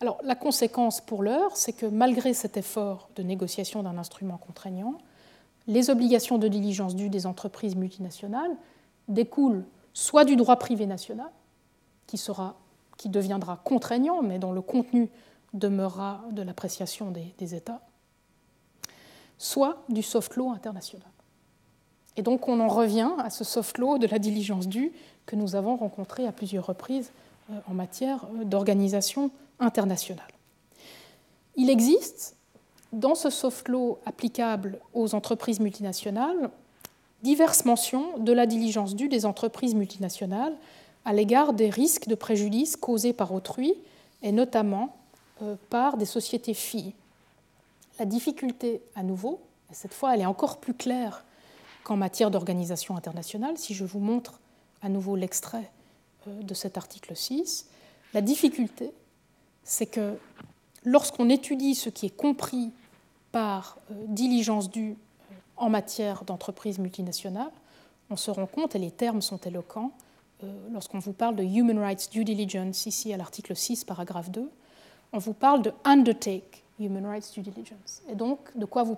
Alors, la conséquence pour l'heure, c'est que malgré cet effort de négociation d'un instrument contraignant, les obligations de diligence dues des entreprises multinationales découlent soit du droit privé national, qui, sera, qui deviendra contraignant, mais dont le contenu demeurera de l'appréciation des, des, États, soit du soft law international. Et donc on en revient à ce soft law de la diligence due que nous avons rencontré à plusieurs reprises euh, en matière euh, d'organisation internationale. Il existe dans ce soft law applicable aux entreprises multinationales diverses mentions de la diligence due des entreprises multinationales à l'égard des risques de préjudice causés par autrui et notamment euh, par des sociétés filles. La difficulté, à nouveau, et cette fois elle est encore plus claire qu'en matière d'organisation internationale, si je vous montre à nouveau l'extrait euh, de cet article 6, la difficulté, c'est que lorsqu'on étudie ce qui est compris par euh, diligence due euh, en matière d'entreprise multinationale, on se rend compte, et les termes sont éloquents, euh, lorsqu'on vous parle de Human Rights Due Diligence, ici à l'article 6, paragraphe 2, on vous parle de undertake Human Rights Due Diligence. Et donc, de quoi, vous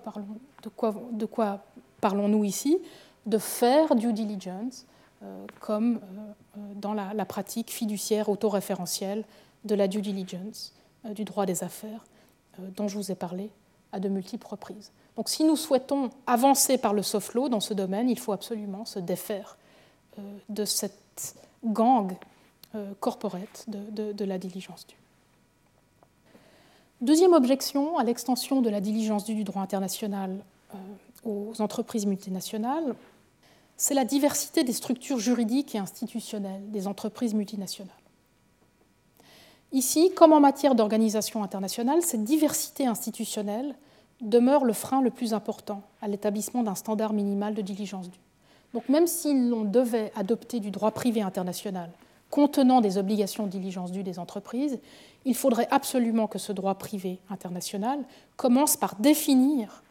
parlons-nous ici? De faire due diligence, comme dans la, pratique fiduciaire autoréférentielle de la due diligence, du droit des affaires, dont je vous ai parlé à de multiples reprises. Donc si nous souhaitons avancer par le soft law dans ce domaine, il faut absolument se défaire euh, de cette gang euh, corporate de, la diligence due. Deuxième objection à l'extension de la diligence due du droit international euh, aux entreprises multinationales, c'est la diversité des structures juridiques et institutionnelles des entreprises multinationales. Ici, comme en matière d'organisation internationale, cette diversité institutionnelle demeure le frein le plus important à l'établissement d'un standard minimal de diligence due. Donc même si l'on devait adopter du droit privé international contenant des obligations de diligence due des entreprises, il faudrait absolument que ce droit privé international commence par définir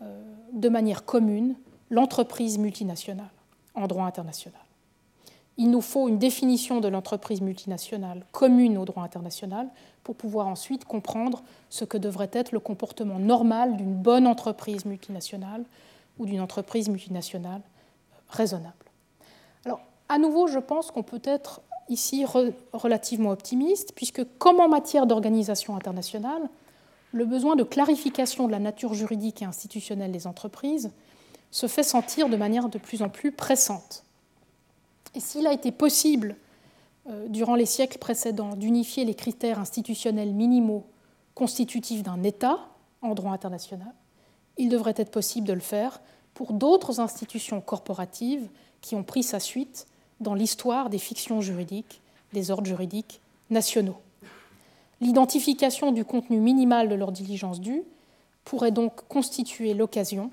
euh, de manière commune l'entreprise multinationale en droit international il nous faut une définition de l'entreprise multinationale commune au droit international pour pouvoir ensuite comprendre ce que devrait être le comportement normal d'une bonne entreprise multinationale ou d'une entreprise multinationale raisonnable. Alors, à nouveau, je pense qu'on peut être ici relativement optimiste, puisque comme en matière d'organisation internationale, le besoin de clarification de la nature juridique et institutionnelle des entreprises se fait sentir de manière de plus en plus pressante. Et s'il a été possible, euh, durant les siècles précédents, d'unifier les critères institutionnels minimaux constitutifs d'un État en droit international, il devrait être possible de le faire pour d'autres institutions corporatives qui ont pris sa suite dans l'histoire des fictions juridiques, des ordres juridiques nationaux. L'identification du contenu minimal de leur diligence due pourrait donc constituer l'occasion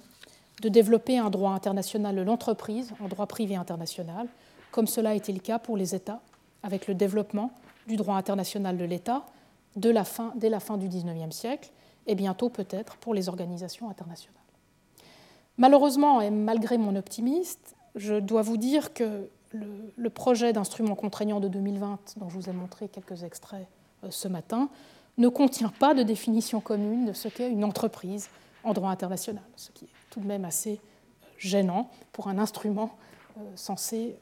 de développer un droit international de l'entreprise en droit privé international comme cela a été le cas pour les États, avec le développement du droit international de l'État dès la fin du XIXe siècle, et bientôt peut-être pour les organisations internationales. Malheureusement, et malgré mon optimisme, je dois vous dire que le, projet d'instrument contraignant de 2020, dont je vous ai montré quelques extraits euh, ce matin, ne contient pas de définition commune de ce qu'est une entreprise en droit international, ce qui est tout de même assez euh, gênant pour un instrument euh, censé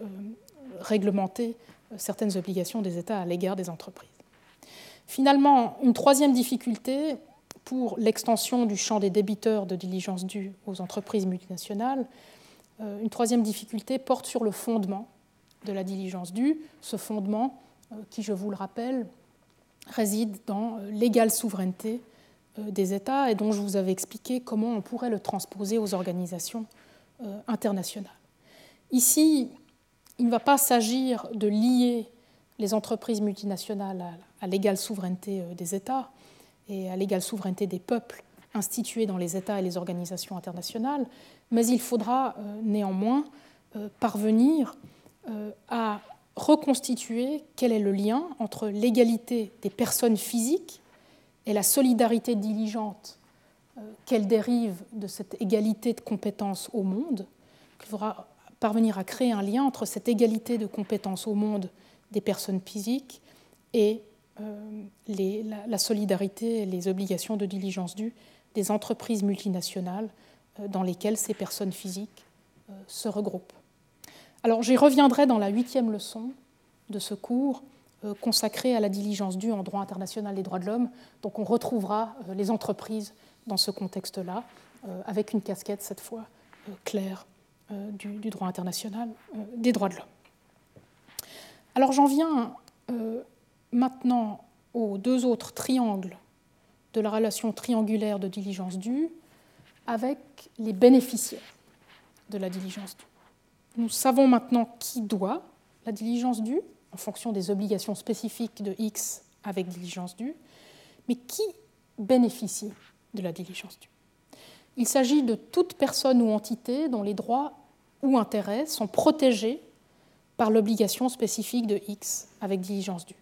réglementer euh, certaines obligations des États à l'égard des entreprises. Finalement, une troisième difficulté pour l'extension du champ des débiteurs de diligence due aux entreprises multinationales, euh, une troisième difficulté porte sur le fondement de la diligence due, ce fondement euh, qui, je vous le rappelle, réside dans l'égale souveraineté des États et dont je vous avais expliqué comment on pourrait le transposer aux organisations internationales. Ici, il ne va pas s'agir de lier les entreprises multinationales à, l'égale souveraineté euh, des États et à l'égale souveraineté des peuples instituées dans les États et les organisations internationales, mais il faudra néanmoins parvenir à reconstituer quel est le lien entre l'égalité des personnes physiques et la solidarité diligente euh, qu'elle dérive de cette égalité de compétences au monde, faudra parvenir à créer un lien entre cette égalité de compétences au monde des personnes physiques et euh, la, solidarité et les obligations de diligence due des entreprises multinationales euh, dans lesquelles ces personnes physiques se regroupent. Alors j'y reviendrai dans la huitième leçon de ce cours euh, consacré à la diligence due en droit international des droits de l'homme. Donc on retrouvera euh, les entreprises dans ce contexte-là, euh, avec une casquette cette fois claire du, droit international des droits de l'homme. Alors j'en viens maintenant aux deux autres triangles de la relation triangulaire de diligence due avec les bénéficiaires de la diligence due. Nous savons maintenant qui doit la diligence due en fonction des obligations spécifiques de X avec diligence due, mais qui bénéficie de la diligence due Il s'agit de toute personne ou entité dont les droits ou intérêts sont protégés par l'obligation spécifique de X avec diligence due.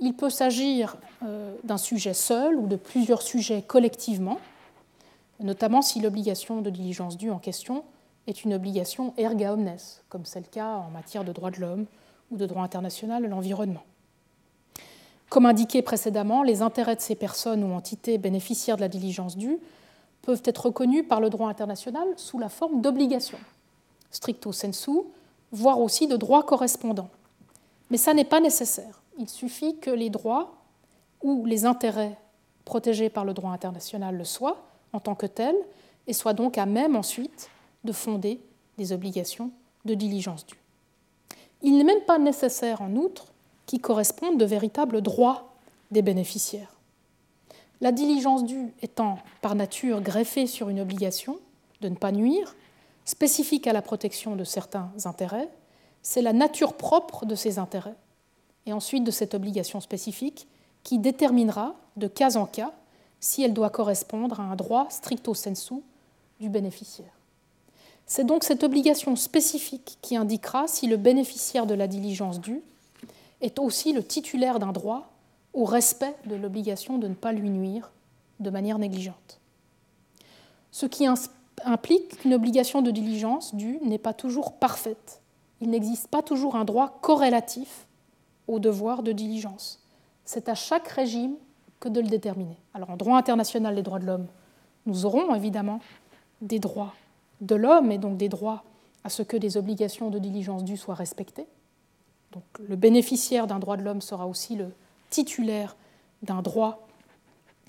Il peut s'agir euh, d'un sujet seul ou de plusieurs sujets collectivement, notamment si l'obligation de diligence due en question est une obligation erga omnes, comme c'est le cas en matière de droits de l'homme ou de droit international de l'environnement. Comme indiqué précédemment, les intérêts de ces personnes ou entités bénéficiaires de la diligence due peuvent être reconnus par le droit international sous la forme d'obligations, stricto sensu, voire aussi de droits correspondants. Mais ça n'est pas nécessaire. Il suffit que les droits ou les intérêts protégés par le droit international le soient en tant que tels et soient donc à même ensuite de fonder des obligations de diligence due. Il n'est même pas nécessaire, en outre, qu'ils correspondent de véritables droits des bénéficiaires. La diligence due étant par nature greffée sur une obligation de ne pas nuire, spécifique à la protection de certains intérêts, c'est la nature propre de ces intérêts, et ensuite de cette obligation spécifique, qui déterminera, de cas en cas, si elle doit correspondre à un droit stricto sensu du bénéficiaire. C'est donc cette obligation spécifique qui indiquera si le bénéficiaire de la diligence due est aussi le titulaire d'un droit au respect de l'obligation de ne pas lui nuire de manière négligente. Ce qui implique qu'une obligation de diligence due n'est pas toujours parfaite. Il n'existe pas toujours un droit corrélatif au devoir de diligence. C'est à chaque régime que de le déterminer. Alors en droit international des droits de l'homme, nous aurons évidemment des droits de l'homme et donc des droits à ce que des obligations de diligence due soient respectées. Donc le bénéficiaire d'un droit de l'homme sera aussi le titulaire d'un droit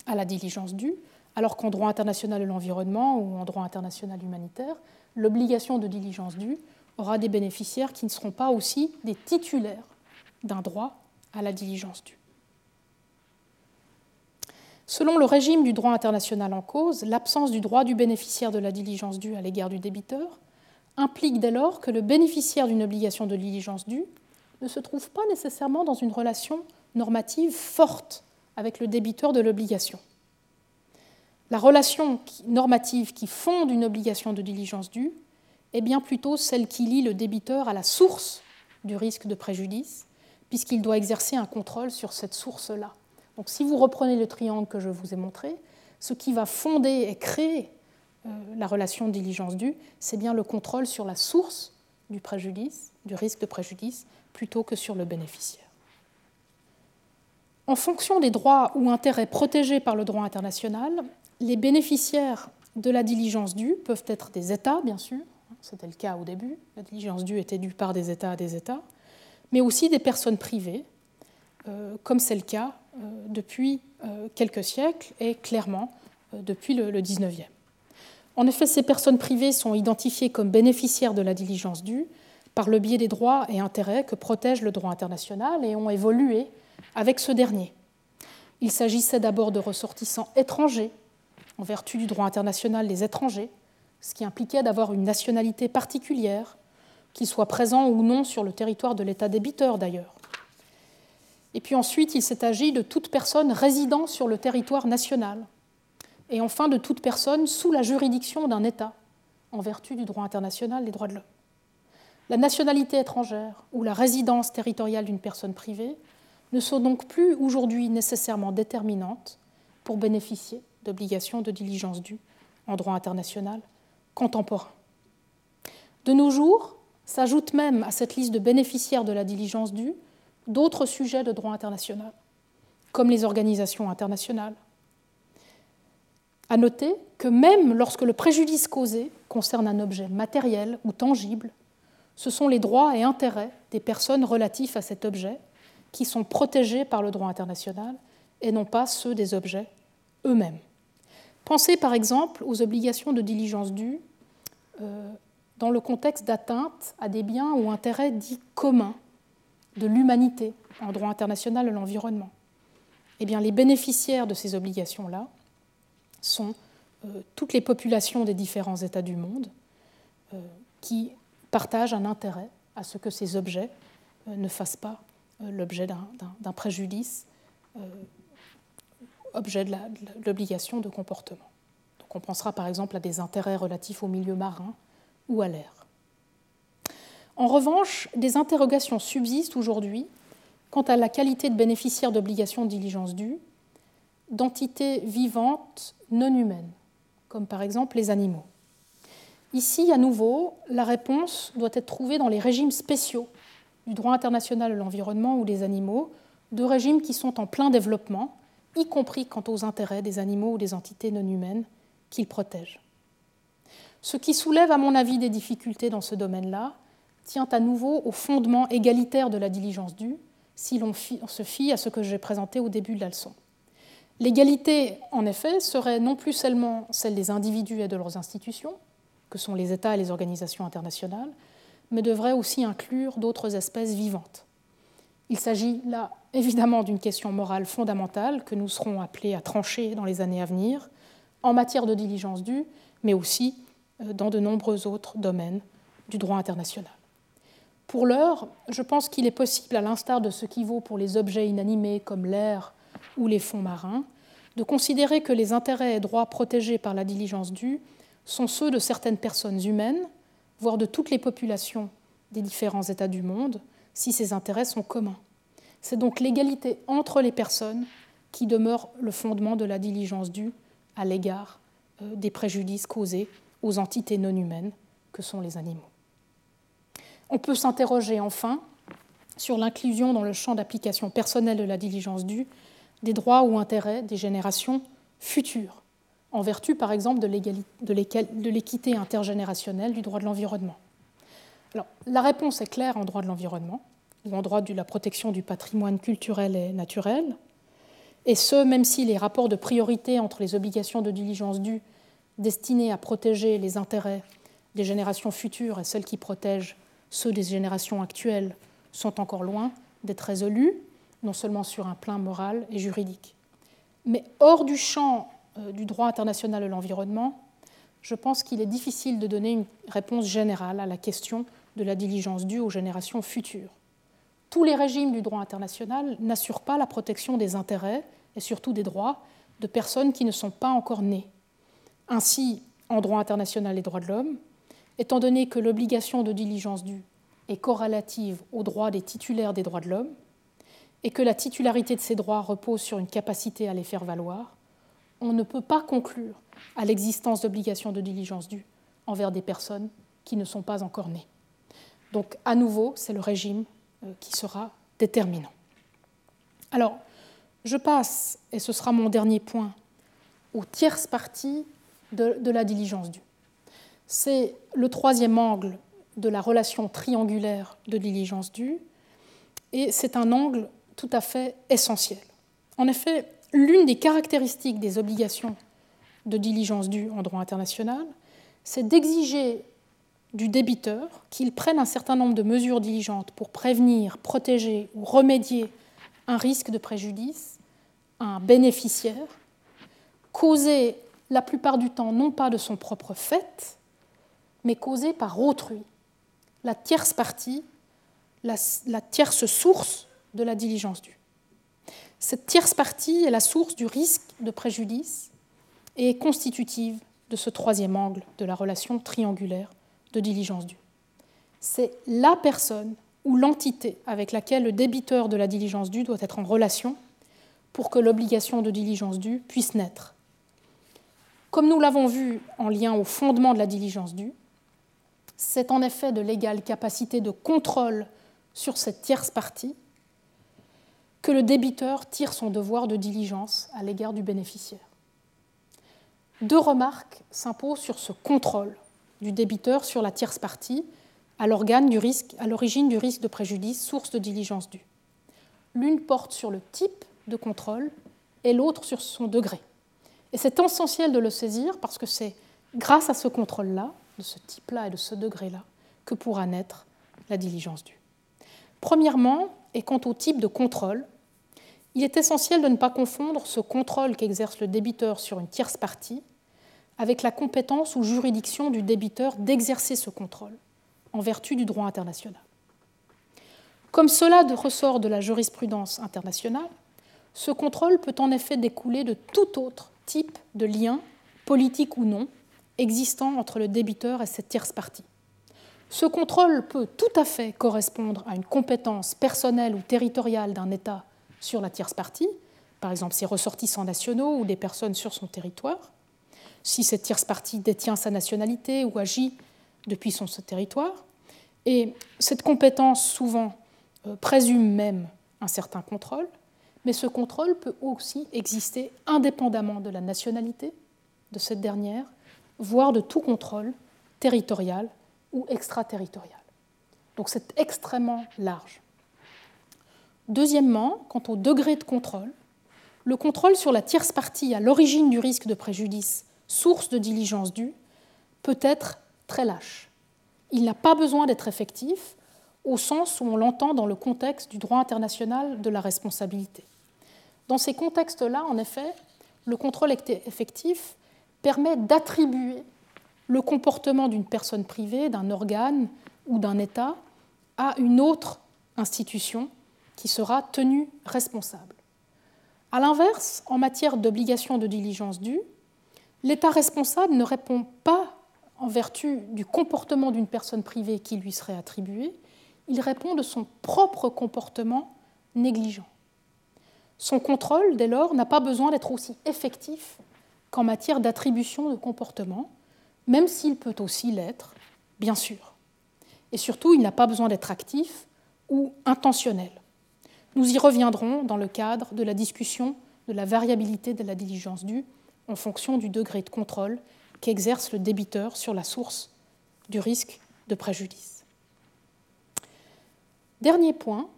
à la diligence due, alors qu'en droit international de l'environnement ou en droit international humanitaire, l'obligation de diligence due aura des bénéficiaires qui ne seront pas aussi des titulaires d'un droit à la diligence due. Selon le régime du droit international en cause, l'absence du droit du bénéficiaire de la diligence due à l'égard du débiteur implique dès lors que le bénéficiaire d'une obligation de diligence due ne se trouve pas nécessairement dans une relation normative forte avec le débiteur de l'obligation. La relation normative qui fonde une obligation de diligence due est bien plutôt celle qui lie le débiteur à la source du risque de préjudice, puisqu'il doit exercer un contrôle sur cette source-là. Donc si vous reprenez le triangle que je vous ai montré, ce qui va fonder et créer euh, la relation de diligence due, c'est bien le contrôle sur la source du préjudice, du risque de préjudice, plutôt que sur le bénéficiaire. En fonction des droits ou intérêts protégés par le droit international, les bénéficiaires de la diligence due peuvent être des États, bien sûr, c'était le cas au début, la diligence due était due par des États à des États, mais aussi des personnes privées, euh, comme c'est le cas euh, depuis euh, quelques siècles et clairement depuis le, le 19e. En effet, ces personnes privées sont identifiées comme bénéficiaires de la diligence due par le biais des droits et intérêts que protège le droit international et ont évolué avec ce dernier. Il s'agissait d'abord de ressortissants étrangers, en vertu du droit international des étrangers, ce qui impliquait d'avoir une nationalité particulière, qu'ils soient présents ou non sur le territoire de l'État débiteur d'ailleurs. Et puis ensuite, il s'est agi de toute personne résidant sur le territoire national. et enfin de toute personne sous la juridiction d'un État, en vertu du droit international des droits de l'homme. La nationalité étrangère ou la résidence territoriale d'une personne privée ne sont donc plus aujourd'hui nécessairement déterminantes pour bénéficier d'obligations de diligence due en droit international contemporain. De nos jours, s'ajoutent même à cette liste de bénéficiaires de la diligence due d'autres sujets de droit international, comme les organisations internationales. À noter que même lorsque le préjudice causé concerne un objet matériel ou tangible, ce sont les droits et intérêts des personnes relatifs à cet objet qui sont protégés par le droit international et non pas ceux des objets eux-mêmes. Pensez par exemple aux obligations de diligence due euh, dans le contexte d'atteinte à des biens ou intérêts dits communs de l'humanité en droit international de l'environnement. Eh bien, les bénéficiaires de ces obligations-là sont euh, toutes les populations des différents États du monde euh, qui partagent un intérêt à ce que ces objets ne fassent pas l'objet d'un préjudice, objet de l'obligation de comportement. Donc on pensera par exemple à des intérêts relatifs au milieu marin ou à l'air. En revanche, des interrogations subsistent aujourd'hui quant à la qualité de bénéficiaire d'obligations de diligence due d'entités vivantes non humaines, comme par exemple les animaux. Ici, à nouveau, la réponse doit être trouvée dans les régimes spéciaux du droit international de l'environnement ou des animaux, deux régimes qui sont en plein développement, y compris quant aux intérêts des animaux ou des entités non humaines qu'ils protègent. Ce qui soulève, à mon avis, des difficultés dans ce domaine-là tient à nouveau au fondement égalitaire de la diligence due, si l'on se fie à ce que j'ai présenté au début de la leçon. L'égalité, en effet, serait non plus seulement celle des individus et de leurs institutions, que sont les États et les organisations internationales, mais devrait aussi inclure d'autres espèces vivantes. Il s'agit là évidemment d'une question morale fondamentale que nous serons appelés à trancher dans les années à venir, en matière de diligence due, mais aussi euh, dans de nombreux autres domaines du droit international. Pour l'heure, je pense qu'il est possible, à l'instar de ce qui vaut pour les objets inanimés comme l'air ou les fonds marins, de considérer que les intérêts et droits protégés par la diligence due sont ceux de certaines personnes humaines, voire de toutes les populations des différents États du monde, si ces intérêts sont communs. C'est donc l'égalité entre les personnes qui demeure le fondement de la diligence due à l'égard euh, des préjudices causés aux entités non humaines que sont les animaux. On peut s'interroger enfin sur l'inclusion dans le champ d'application personnelle de la diligence due des droits ou intérêts des générations futures, en vertu par exemple de l'équité intergénérationnelle du droit de l'environnement. La réponse est claire en droit de l'environnement, ou en droit de la protection du patrimoine culturel et naturel, et ce, même si les rapports de priorité entre les obligations de diligence due destinées à protéger les intérêts des générations futures et celles qui protègent ceux des générations actuelles sont encore loin d'être résolus, non seulement sur un plan moral et juridique. Mais hors du champ euh, du droit international de l'environnement, je pense qu'il est difficile de donner une réponse générale à la question de la diligence due aux générations futures. Tous les régimes du droit international n'assurent pas la protection des intérêts et surtout des droits de personnes qui ne sont pas encore nées ainsi, en droit international et droits de l'homme, étant donné que l'obligation de diligence due est corrélative aux droits des titulaires des droits de l'homme, et que la titularité de ces droits repose sur une capacité à les faire valoir, on ne peut pas conclure à l'existence d'obligations de diligence due envers des personnes qui ne sont pas encore nées. Donc, à nouveau, c'est le régime qui sera déterminant. Alors, je passe, et ce sera mon dernier point, aux tierces parties de, la diligence due. C'est le troisième angle de la relation triangulaire de diligence due, et c'est un angle tout à fait essentiel. En effet, l'une des caractéristiques des obligations de diligence due en droit international, c'est d'exiger du débiteur qu'il prenne un certain nombre de mesures diligentes pour prévenir, protéger ou remédier un risque de préjudice un bénéficiaire causé la plupart du temps non pas de son propre fait, mais causé par autrui, la tierce partie, la, tierce source de la diligence due. Cette tierce partie est la source du risque de préjudice et est constitutive de ce troisième angle de la relation triangulaire de diligence due. C'est la personne ou l'entité avec laquelle le débiteur de la diligence due doit être en relation pour que l'obligation de diligence due puisse naître. Comme nous l'avons vu en lien au fondement de la diligence due, c'est en effet de l'égale capacité de contrôle sur cette tierce partie que le débiteur tire son devoir de diligence à l'égard du bénéficiaire. Deux remarques s'imposent sur ce contrôle du débiteur sur la tierce partie à l'origine du risque de préjudice, source de diligence due. L'une porte sur le type de contrôle et l'autre sur son degré. Et c'est essentiel de le saisir parce que c'est grâce à ce contrôle-là, de ce type-là et de ce degré-là, que pourra naître la diligence due. Premièrement, et quant au type de contrôle, il est essentiel de ne pas confondre ce contrôle qu'exerce le débiteur sur une tierce partie avec la compétence ou juridiction du débiteur d'exercer ce contrôle en vertu du droit international. Comme cela ressort de la jurisprudence internationale, ce contrôle peut en effet découler de tout autre type de lien, politique ou non, existant entre le débiteur et cette tierce partie. Ce contrôle peut tout à fait correspondre à une compétence personnelle ou territoriale d'un État sur la tierce partie, par exemple ses ressortissants nationaux ou des personnes sur son territoire, si cette tierce partie détient sa nationalité ou agit depuis son territoire. Et cette compétence souvent euh, présume même un certain contrôle, mais ce contrôle peut aussi exister indépendamment de la nationalité de cette dernière, voire de tout contrôle territorial ou extraterritorial. Donc c'est extrêmement large. Deuxièmement, quant au degré de contrôle, le contrôle sur la tierce partie à l'origine du risque de préjudice, source de diligence due, peut être très lâche. Il n'a pas besoin d'être effectif au sens où on l'entend dans le contexte du droit international de la responsabilité. Dans ces contextes-là, en effet, le contrôle effectif permet d'attribuer le comportement d'une personne privée, d'un organe ou d'un État à une autre institution qui sera tenue responsable. A l'inverse, en matière d'obligation de diligence due, l'État responsable ne répond pas en vertu du comportement d'une personne privée qui lui serait attribuée, il répond de son propre comportement négligent. Son contrôle, dès lors, n'a pas besoin d'être aussi effectif qu'en matière d'attribution de comportement, même s'il peut aussi l'être, bien sûr. Et surtout, il n'a pas besoin d'être actif ou intentionnel. Nous y reviendrons dans le cadre de la discussion de la variabilité de la diligence due en fonction du degré de contrôle qu'exerce le débiteur sur la source du risque de préjudice. Dernier point,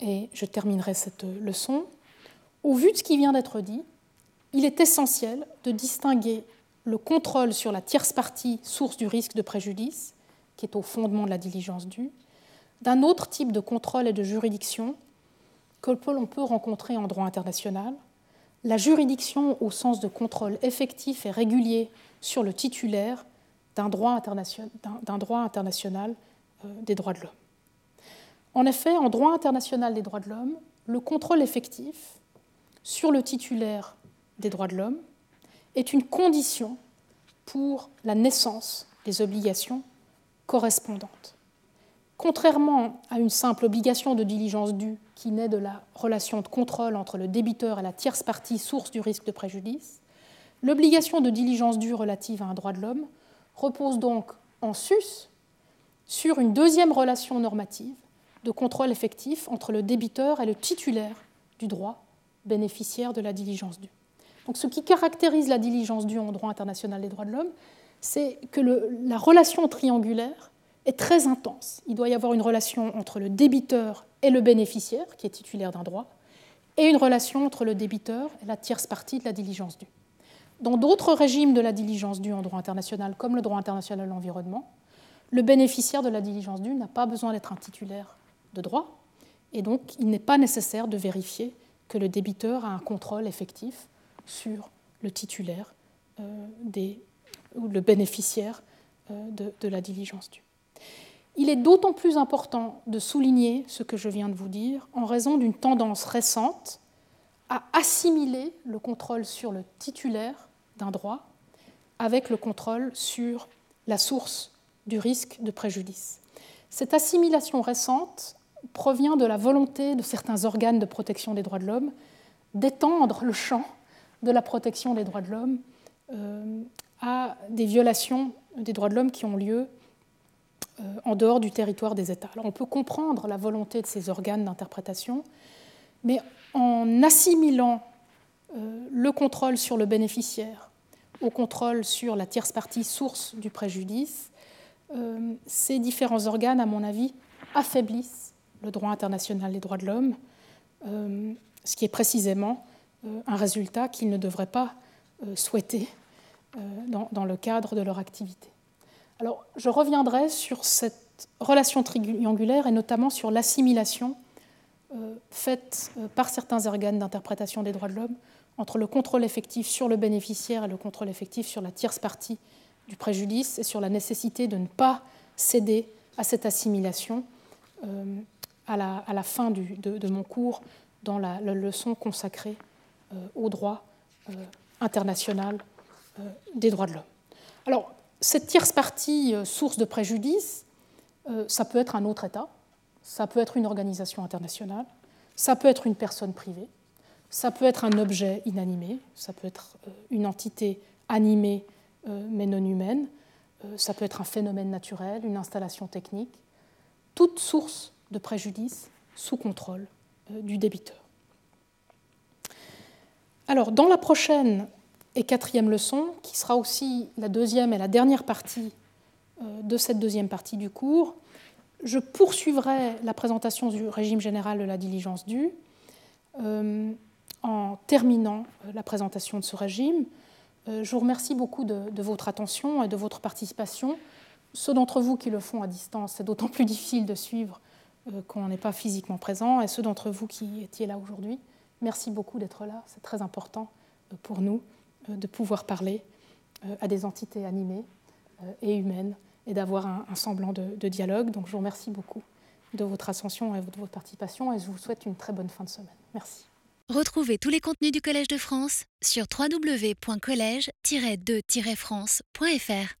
et je terminerai cette leçon, au vu de ce qui vient d'être dit, il est essentiel de distinguer le contrôle sur la tierce partie source du risque de préjudice, qui est au fondement de la diligence due, d'un autre type de contrôle et de juridiction que l'on peut rencontrer en droit international, la juridiction au sens de contrôle effectif et régulier sur le titulaire d'un droit, international, euh, des droits de l'homme. En effet, en droit international des droits de l'homme, le contrôle effectif sur le titulaire des droits de l'homme est une condition pour la naissance des obligations correspondantes. Contrairement à une simple obligation de diligence due qui naît de la relation de contrôle entre le débiteur et la tierce partie source du risque de préjudice, l'obligation de diligence due relative à un droit de l'homme repose donc en sus sur une deuxième relation normative de contrôle effectif entre le débiteur et le titulaire du droit bénéficiaire de la diligence due. Donc ce qui caractérise la diligence due en droit international des droits de l'homme, c'est que la relation triangulaire est très intense. Il doit y avoir une relation entre le débiteur et le bénéficiaire, qui est titulaire d'un droit, et une relation entre le débiteur et la tierce partie de la diligence due. Dans d'autres régimes de la diligence due en droit international, comme le droit international de l'environnement, le bénéficiaire de la diligence due n'a pas besoin d'être un titulaire de droit, et donc il n'est pas nécessaire de vérifier que le débiteur a un contrôle effectif sur le titulaire euh, des, ou le bénéficiaire euh, de, de la diligence due. Il est d'autant plus important de souligner ce que je viens de vous dire en raison d'une tendance récente à assimiler le contrôle sur le titulaire d'un droit avec le contrôle sur la source du risque de préjudice. Cette assimilation récente provient de la volonté de certains organes de protection des droits de l'homme d'étendre le champ de la protection des droits de l'homme euh, à des violations des droits de l'homme qui ont lieu en dehors du territoire des États. On peut comprendre la volonté de ces organes d'interprétation, mais en assimilant euh, le contrôle sur le bénéficiaire au contrôle sur la tierce partie source du préjudice, ces différents organes, à mon avis, affaiblissent le droit international des droits de l'homme, ce qui est précisément euh, un résultat qu'ils ne devraient pas euh, souhaiter euh, dans, le cadre de leur activité. Alors, je reviendrai sur cette relation triangulaire et notamment sur l'assimilation faite par certains organes d'interprétation des droits de l'homme entre le contrôle effectif sur le bénéficiaire et le contrôle effectif sur la tierce partie du préjudice et sur la nécessité de ne pas céder à cette assimilation à, la, fin de, mon cours dans la, leçon consacrée euh, au droit euh, international euh, des droits de l'homme. Alors, cette tierce partie source de préjudice, ça peut être un autre État, ça peut être une organisation internationale, ça peut être une personne privée, ça peut être un objet inanimé, ça peut être une entité animée mais non humaine, ça peut être un phénomène naturel, une installation technique, toute source de préjudice sous contrôle du débiteur. Alors, dans la prochaine et quatrième leçon, qui sera aussi la deuxième et la dernière partie euh, de cette deuxième partie du cours, je poursuivrai la présentation du régime général de la diligence due euh, en terminant euh, la présentation de ce régime. je vous remercie beaucoup de, votre attention et de votre participation. Ceux d'entre vous qui le font à distance, c'est d'autant plus difficile de suivre qu'on n'est pas physiquement présent, et ceux d'entre vous qui étiez là aujourd'hui. Merci beaucoup d'être là. C'est très important euh, pour nous euh, de pouvoir parler euh, à des entités animées et humaines et d'avoir un, semblant de, dialogue. Donc je vous remercie beaucoup de votre attention et de votre participation et je vous souhaite une très bonne fin de semaine. Merci. Retrouvez tous les contenus du Collège de France sur www.colège-2-france.fr.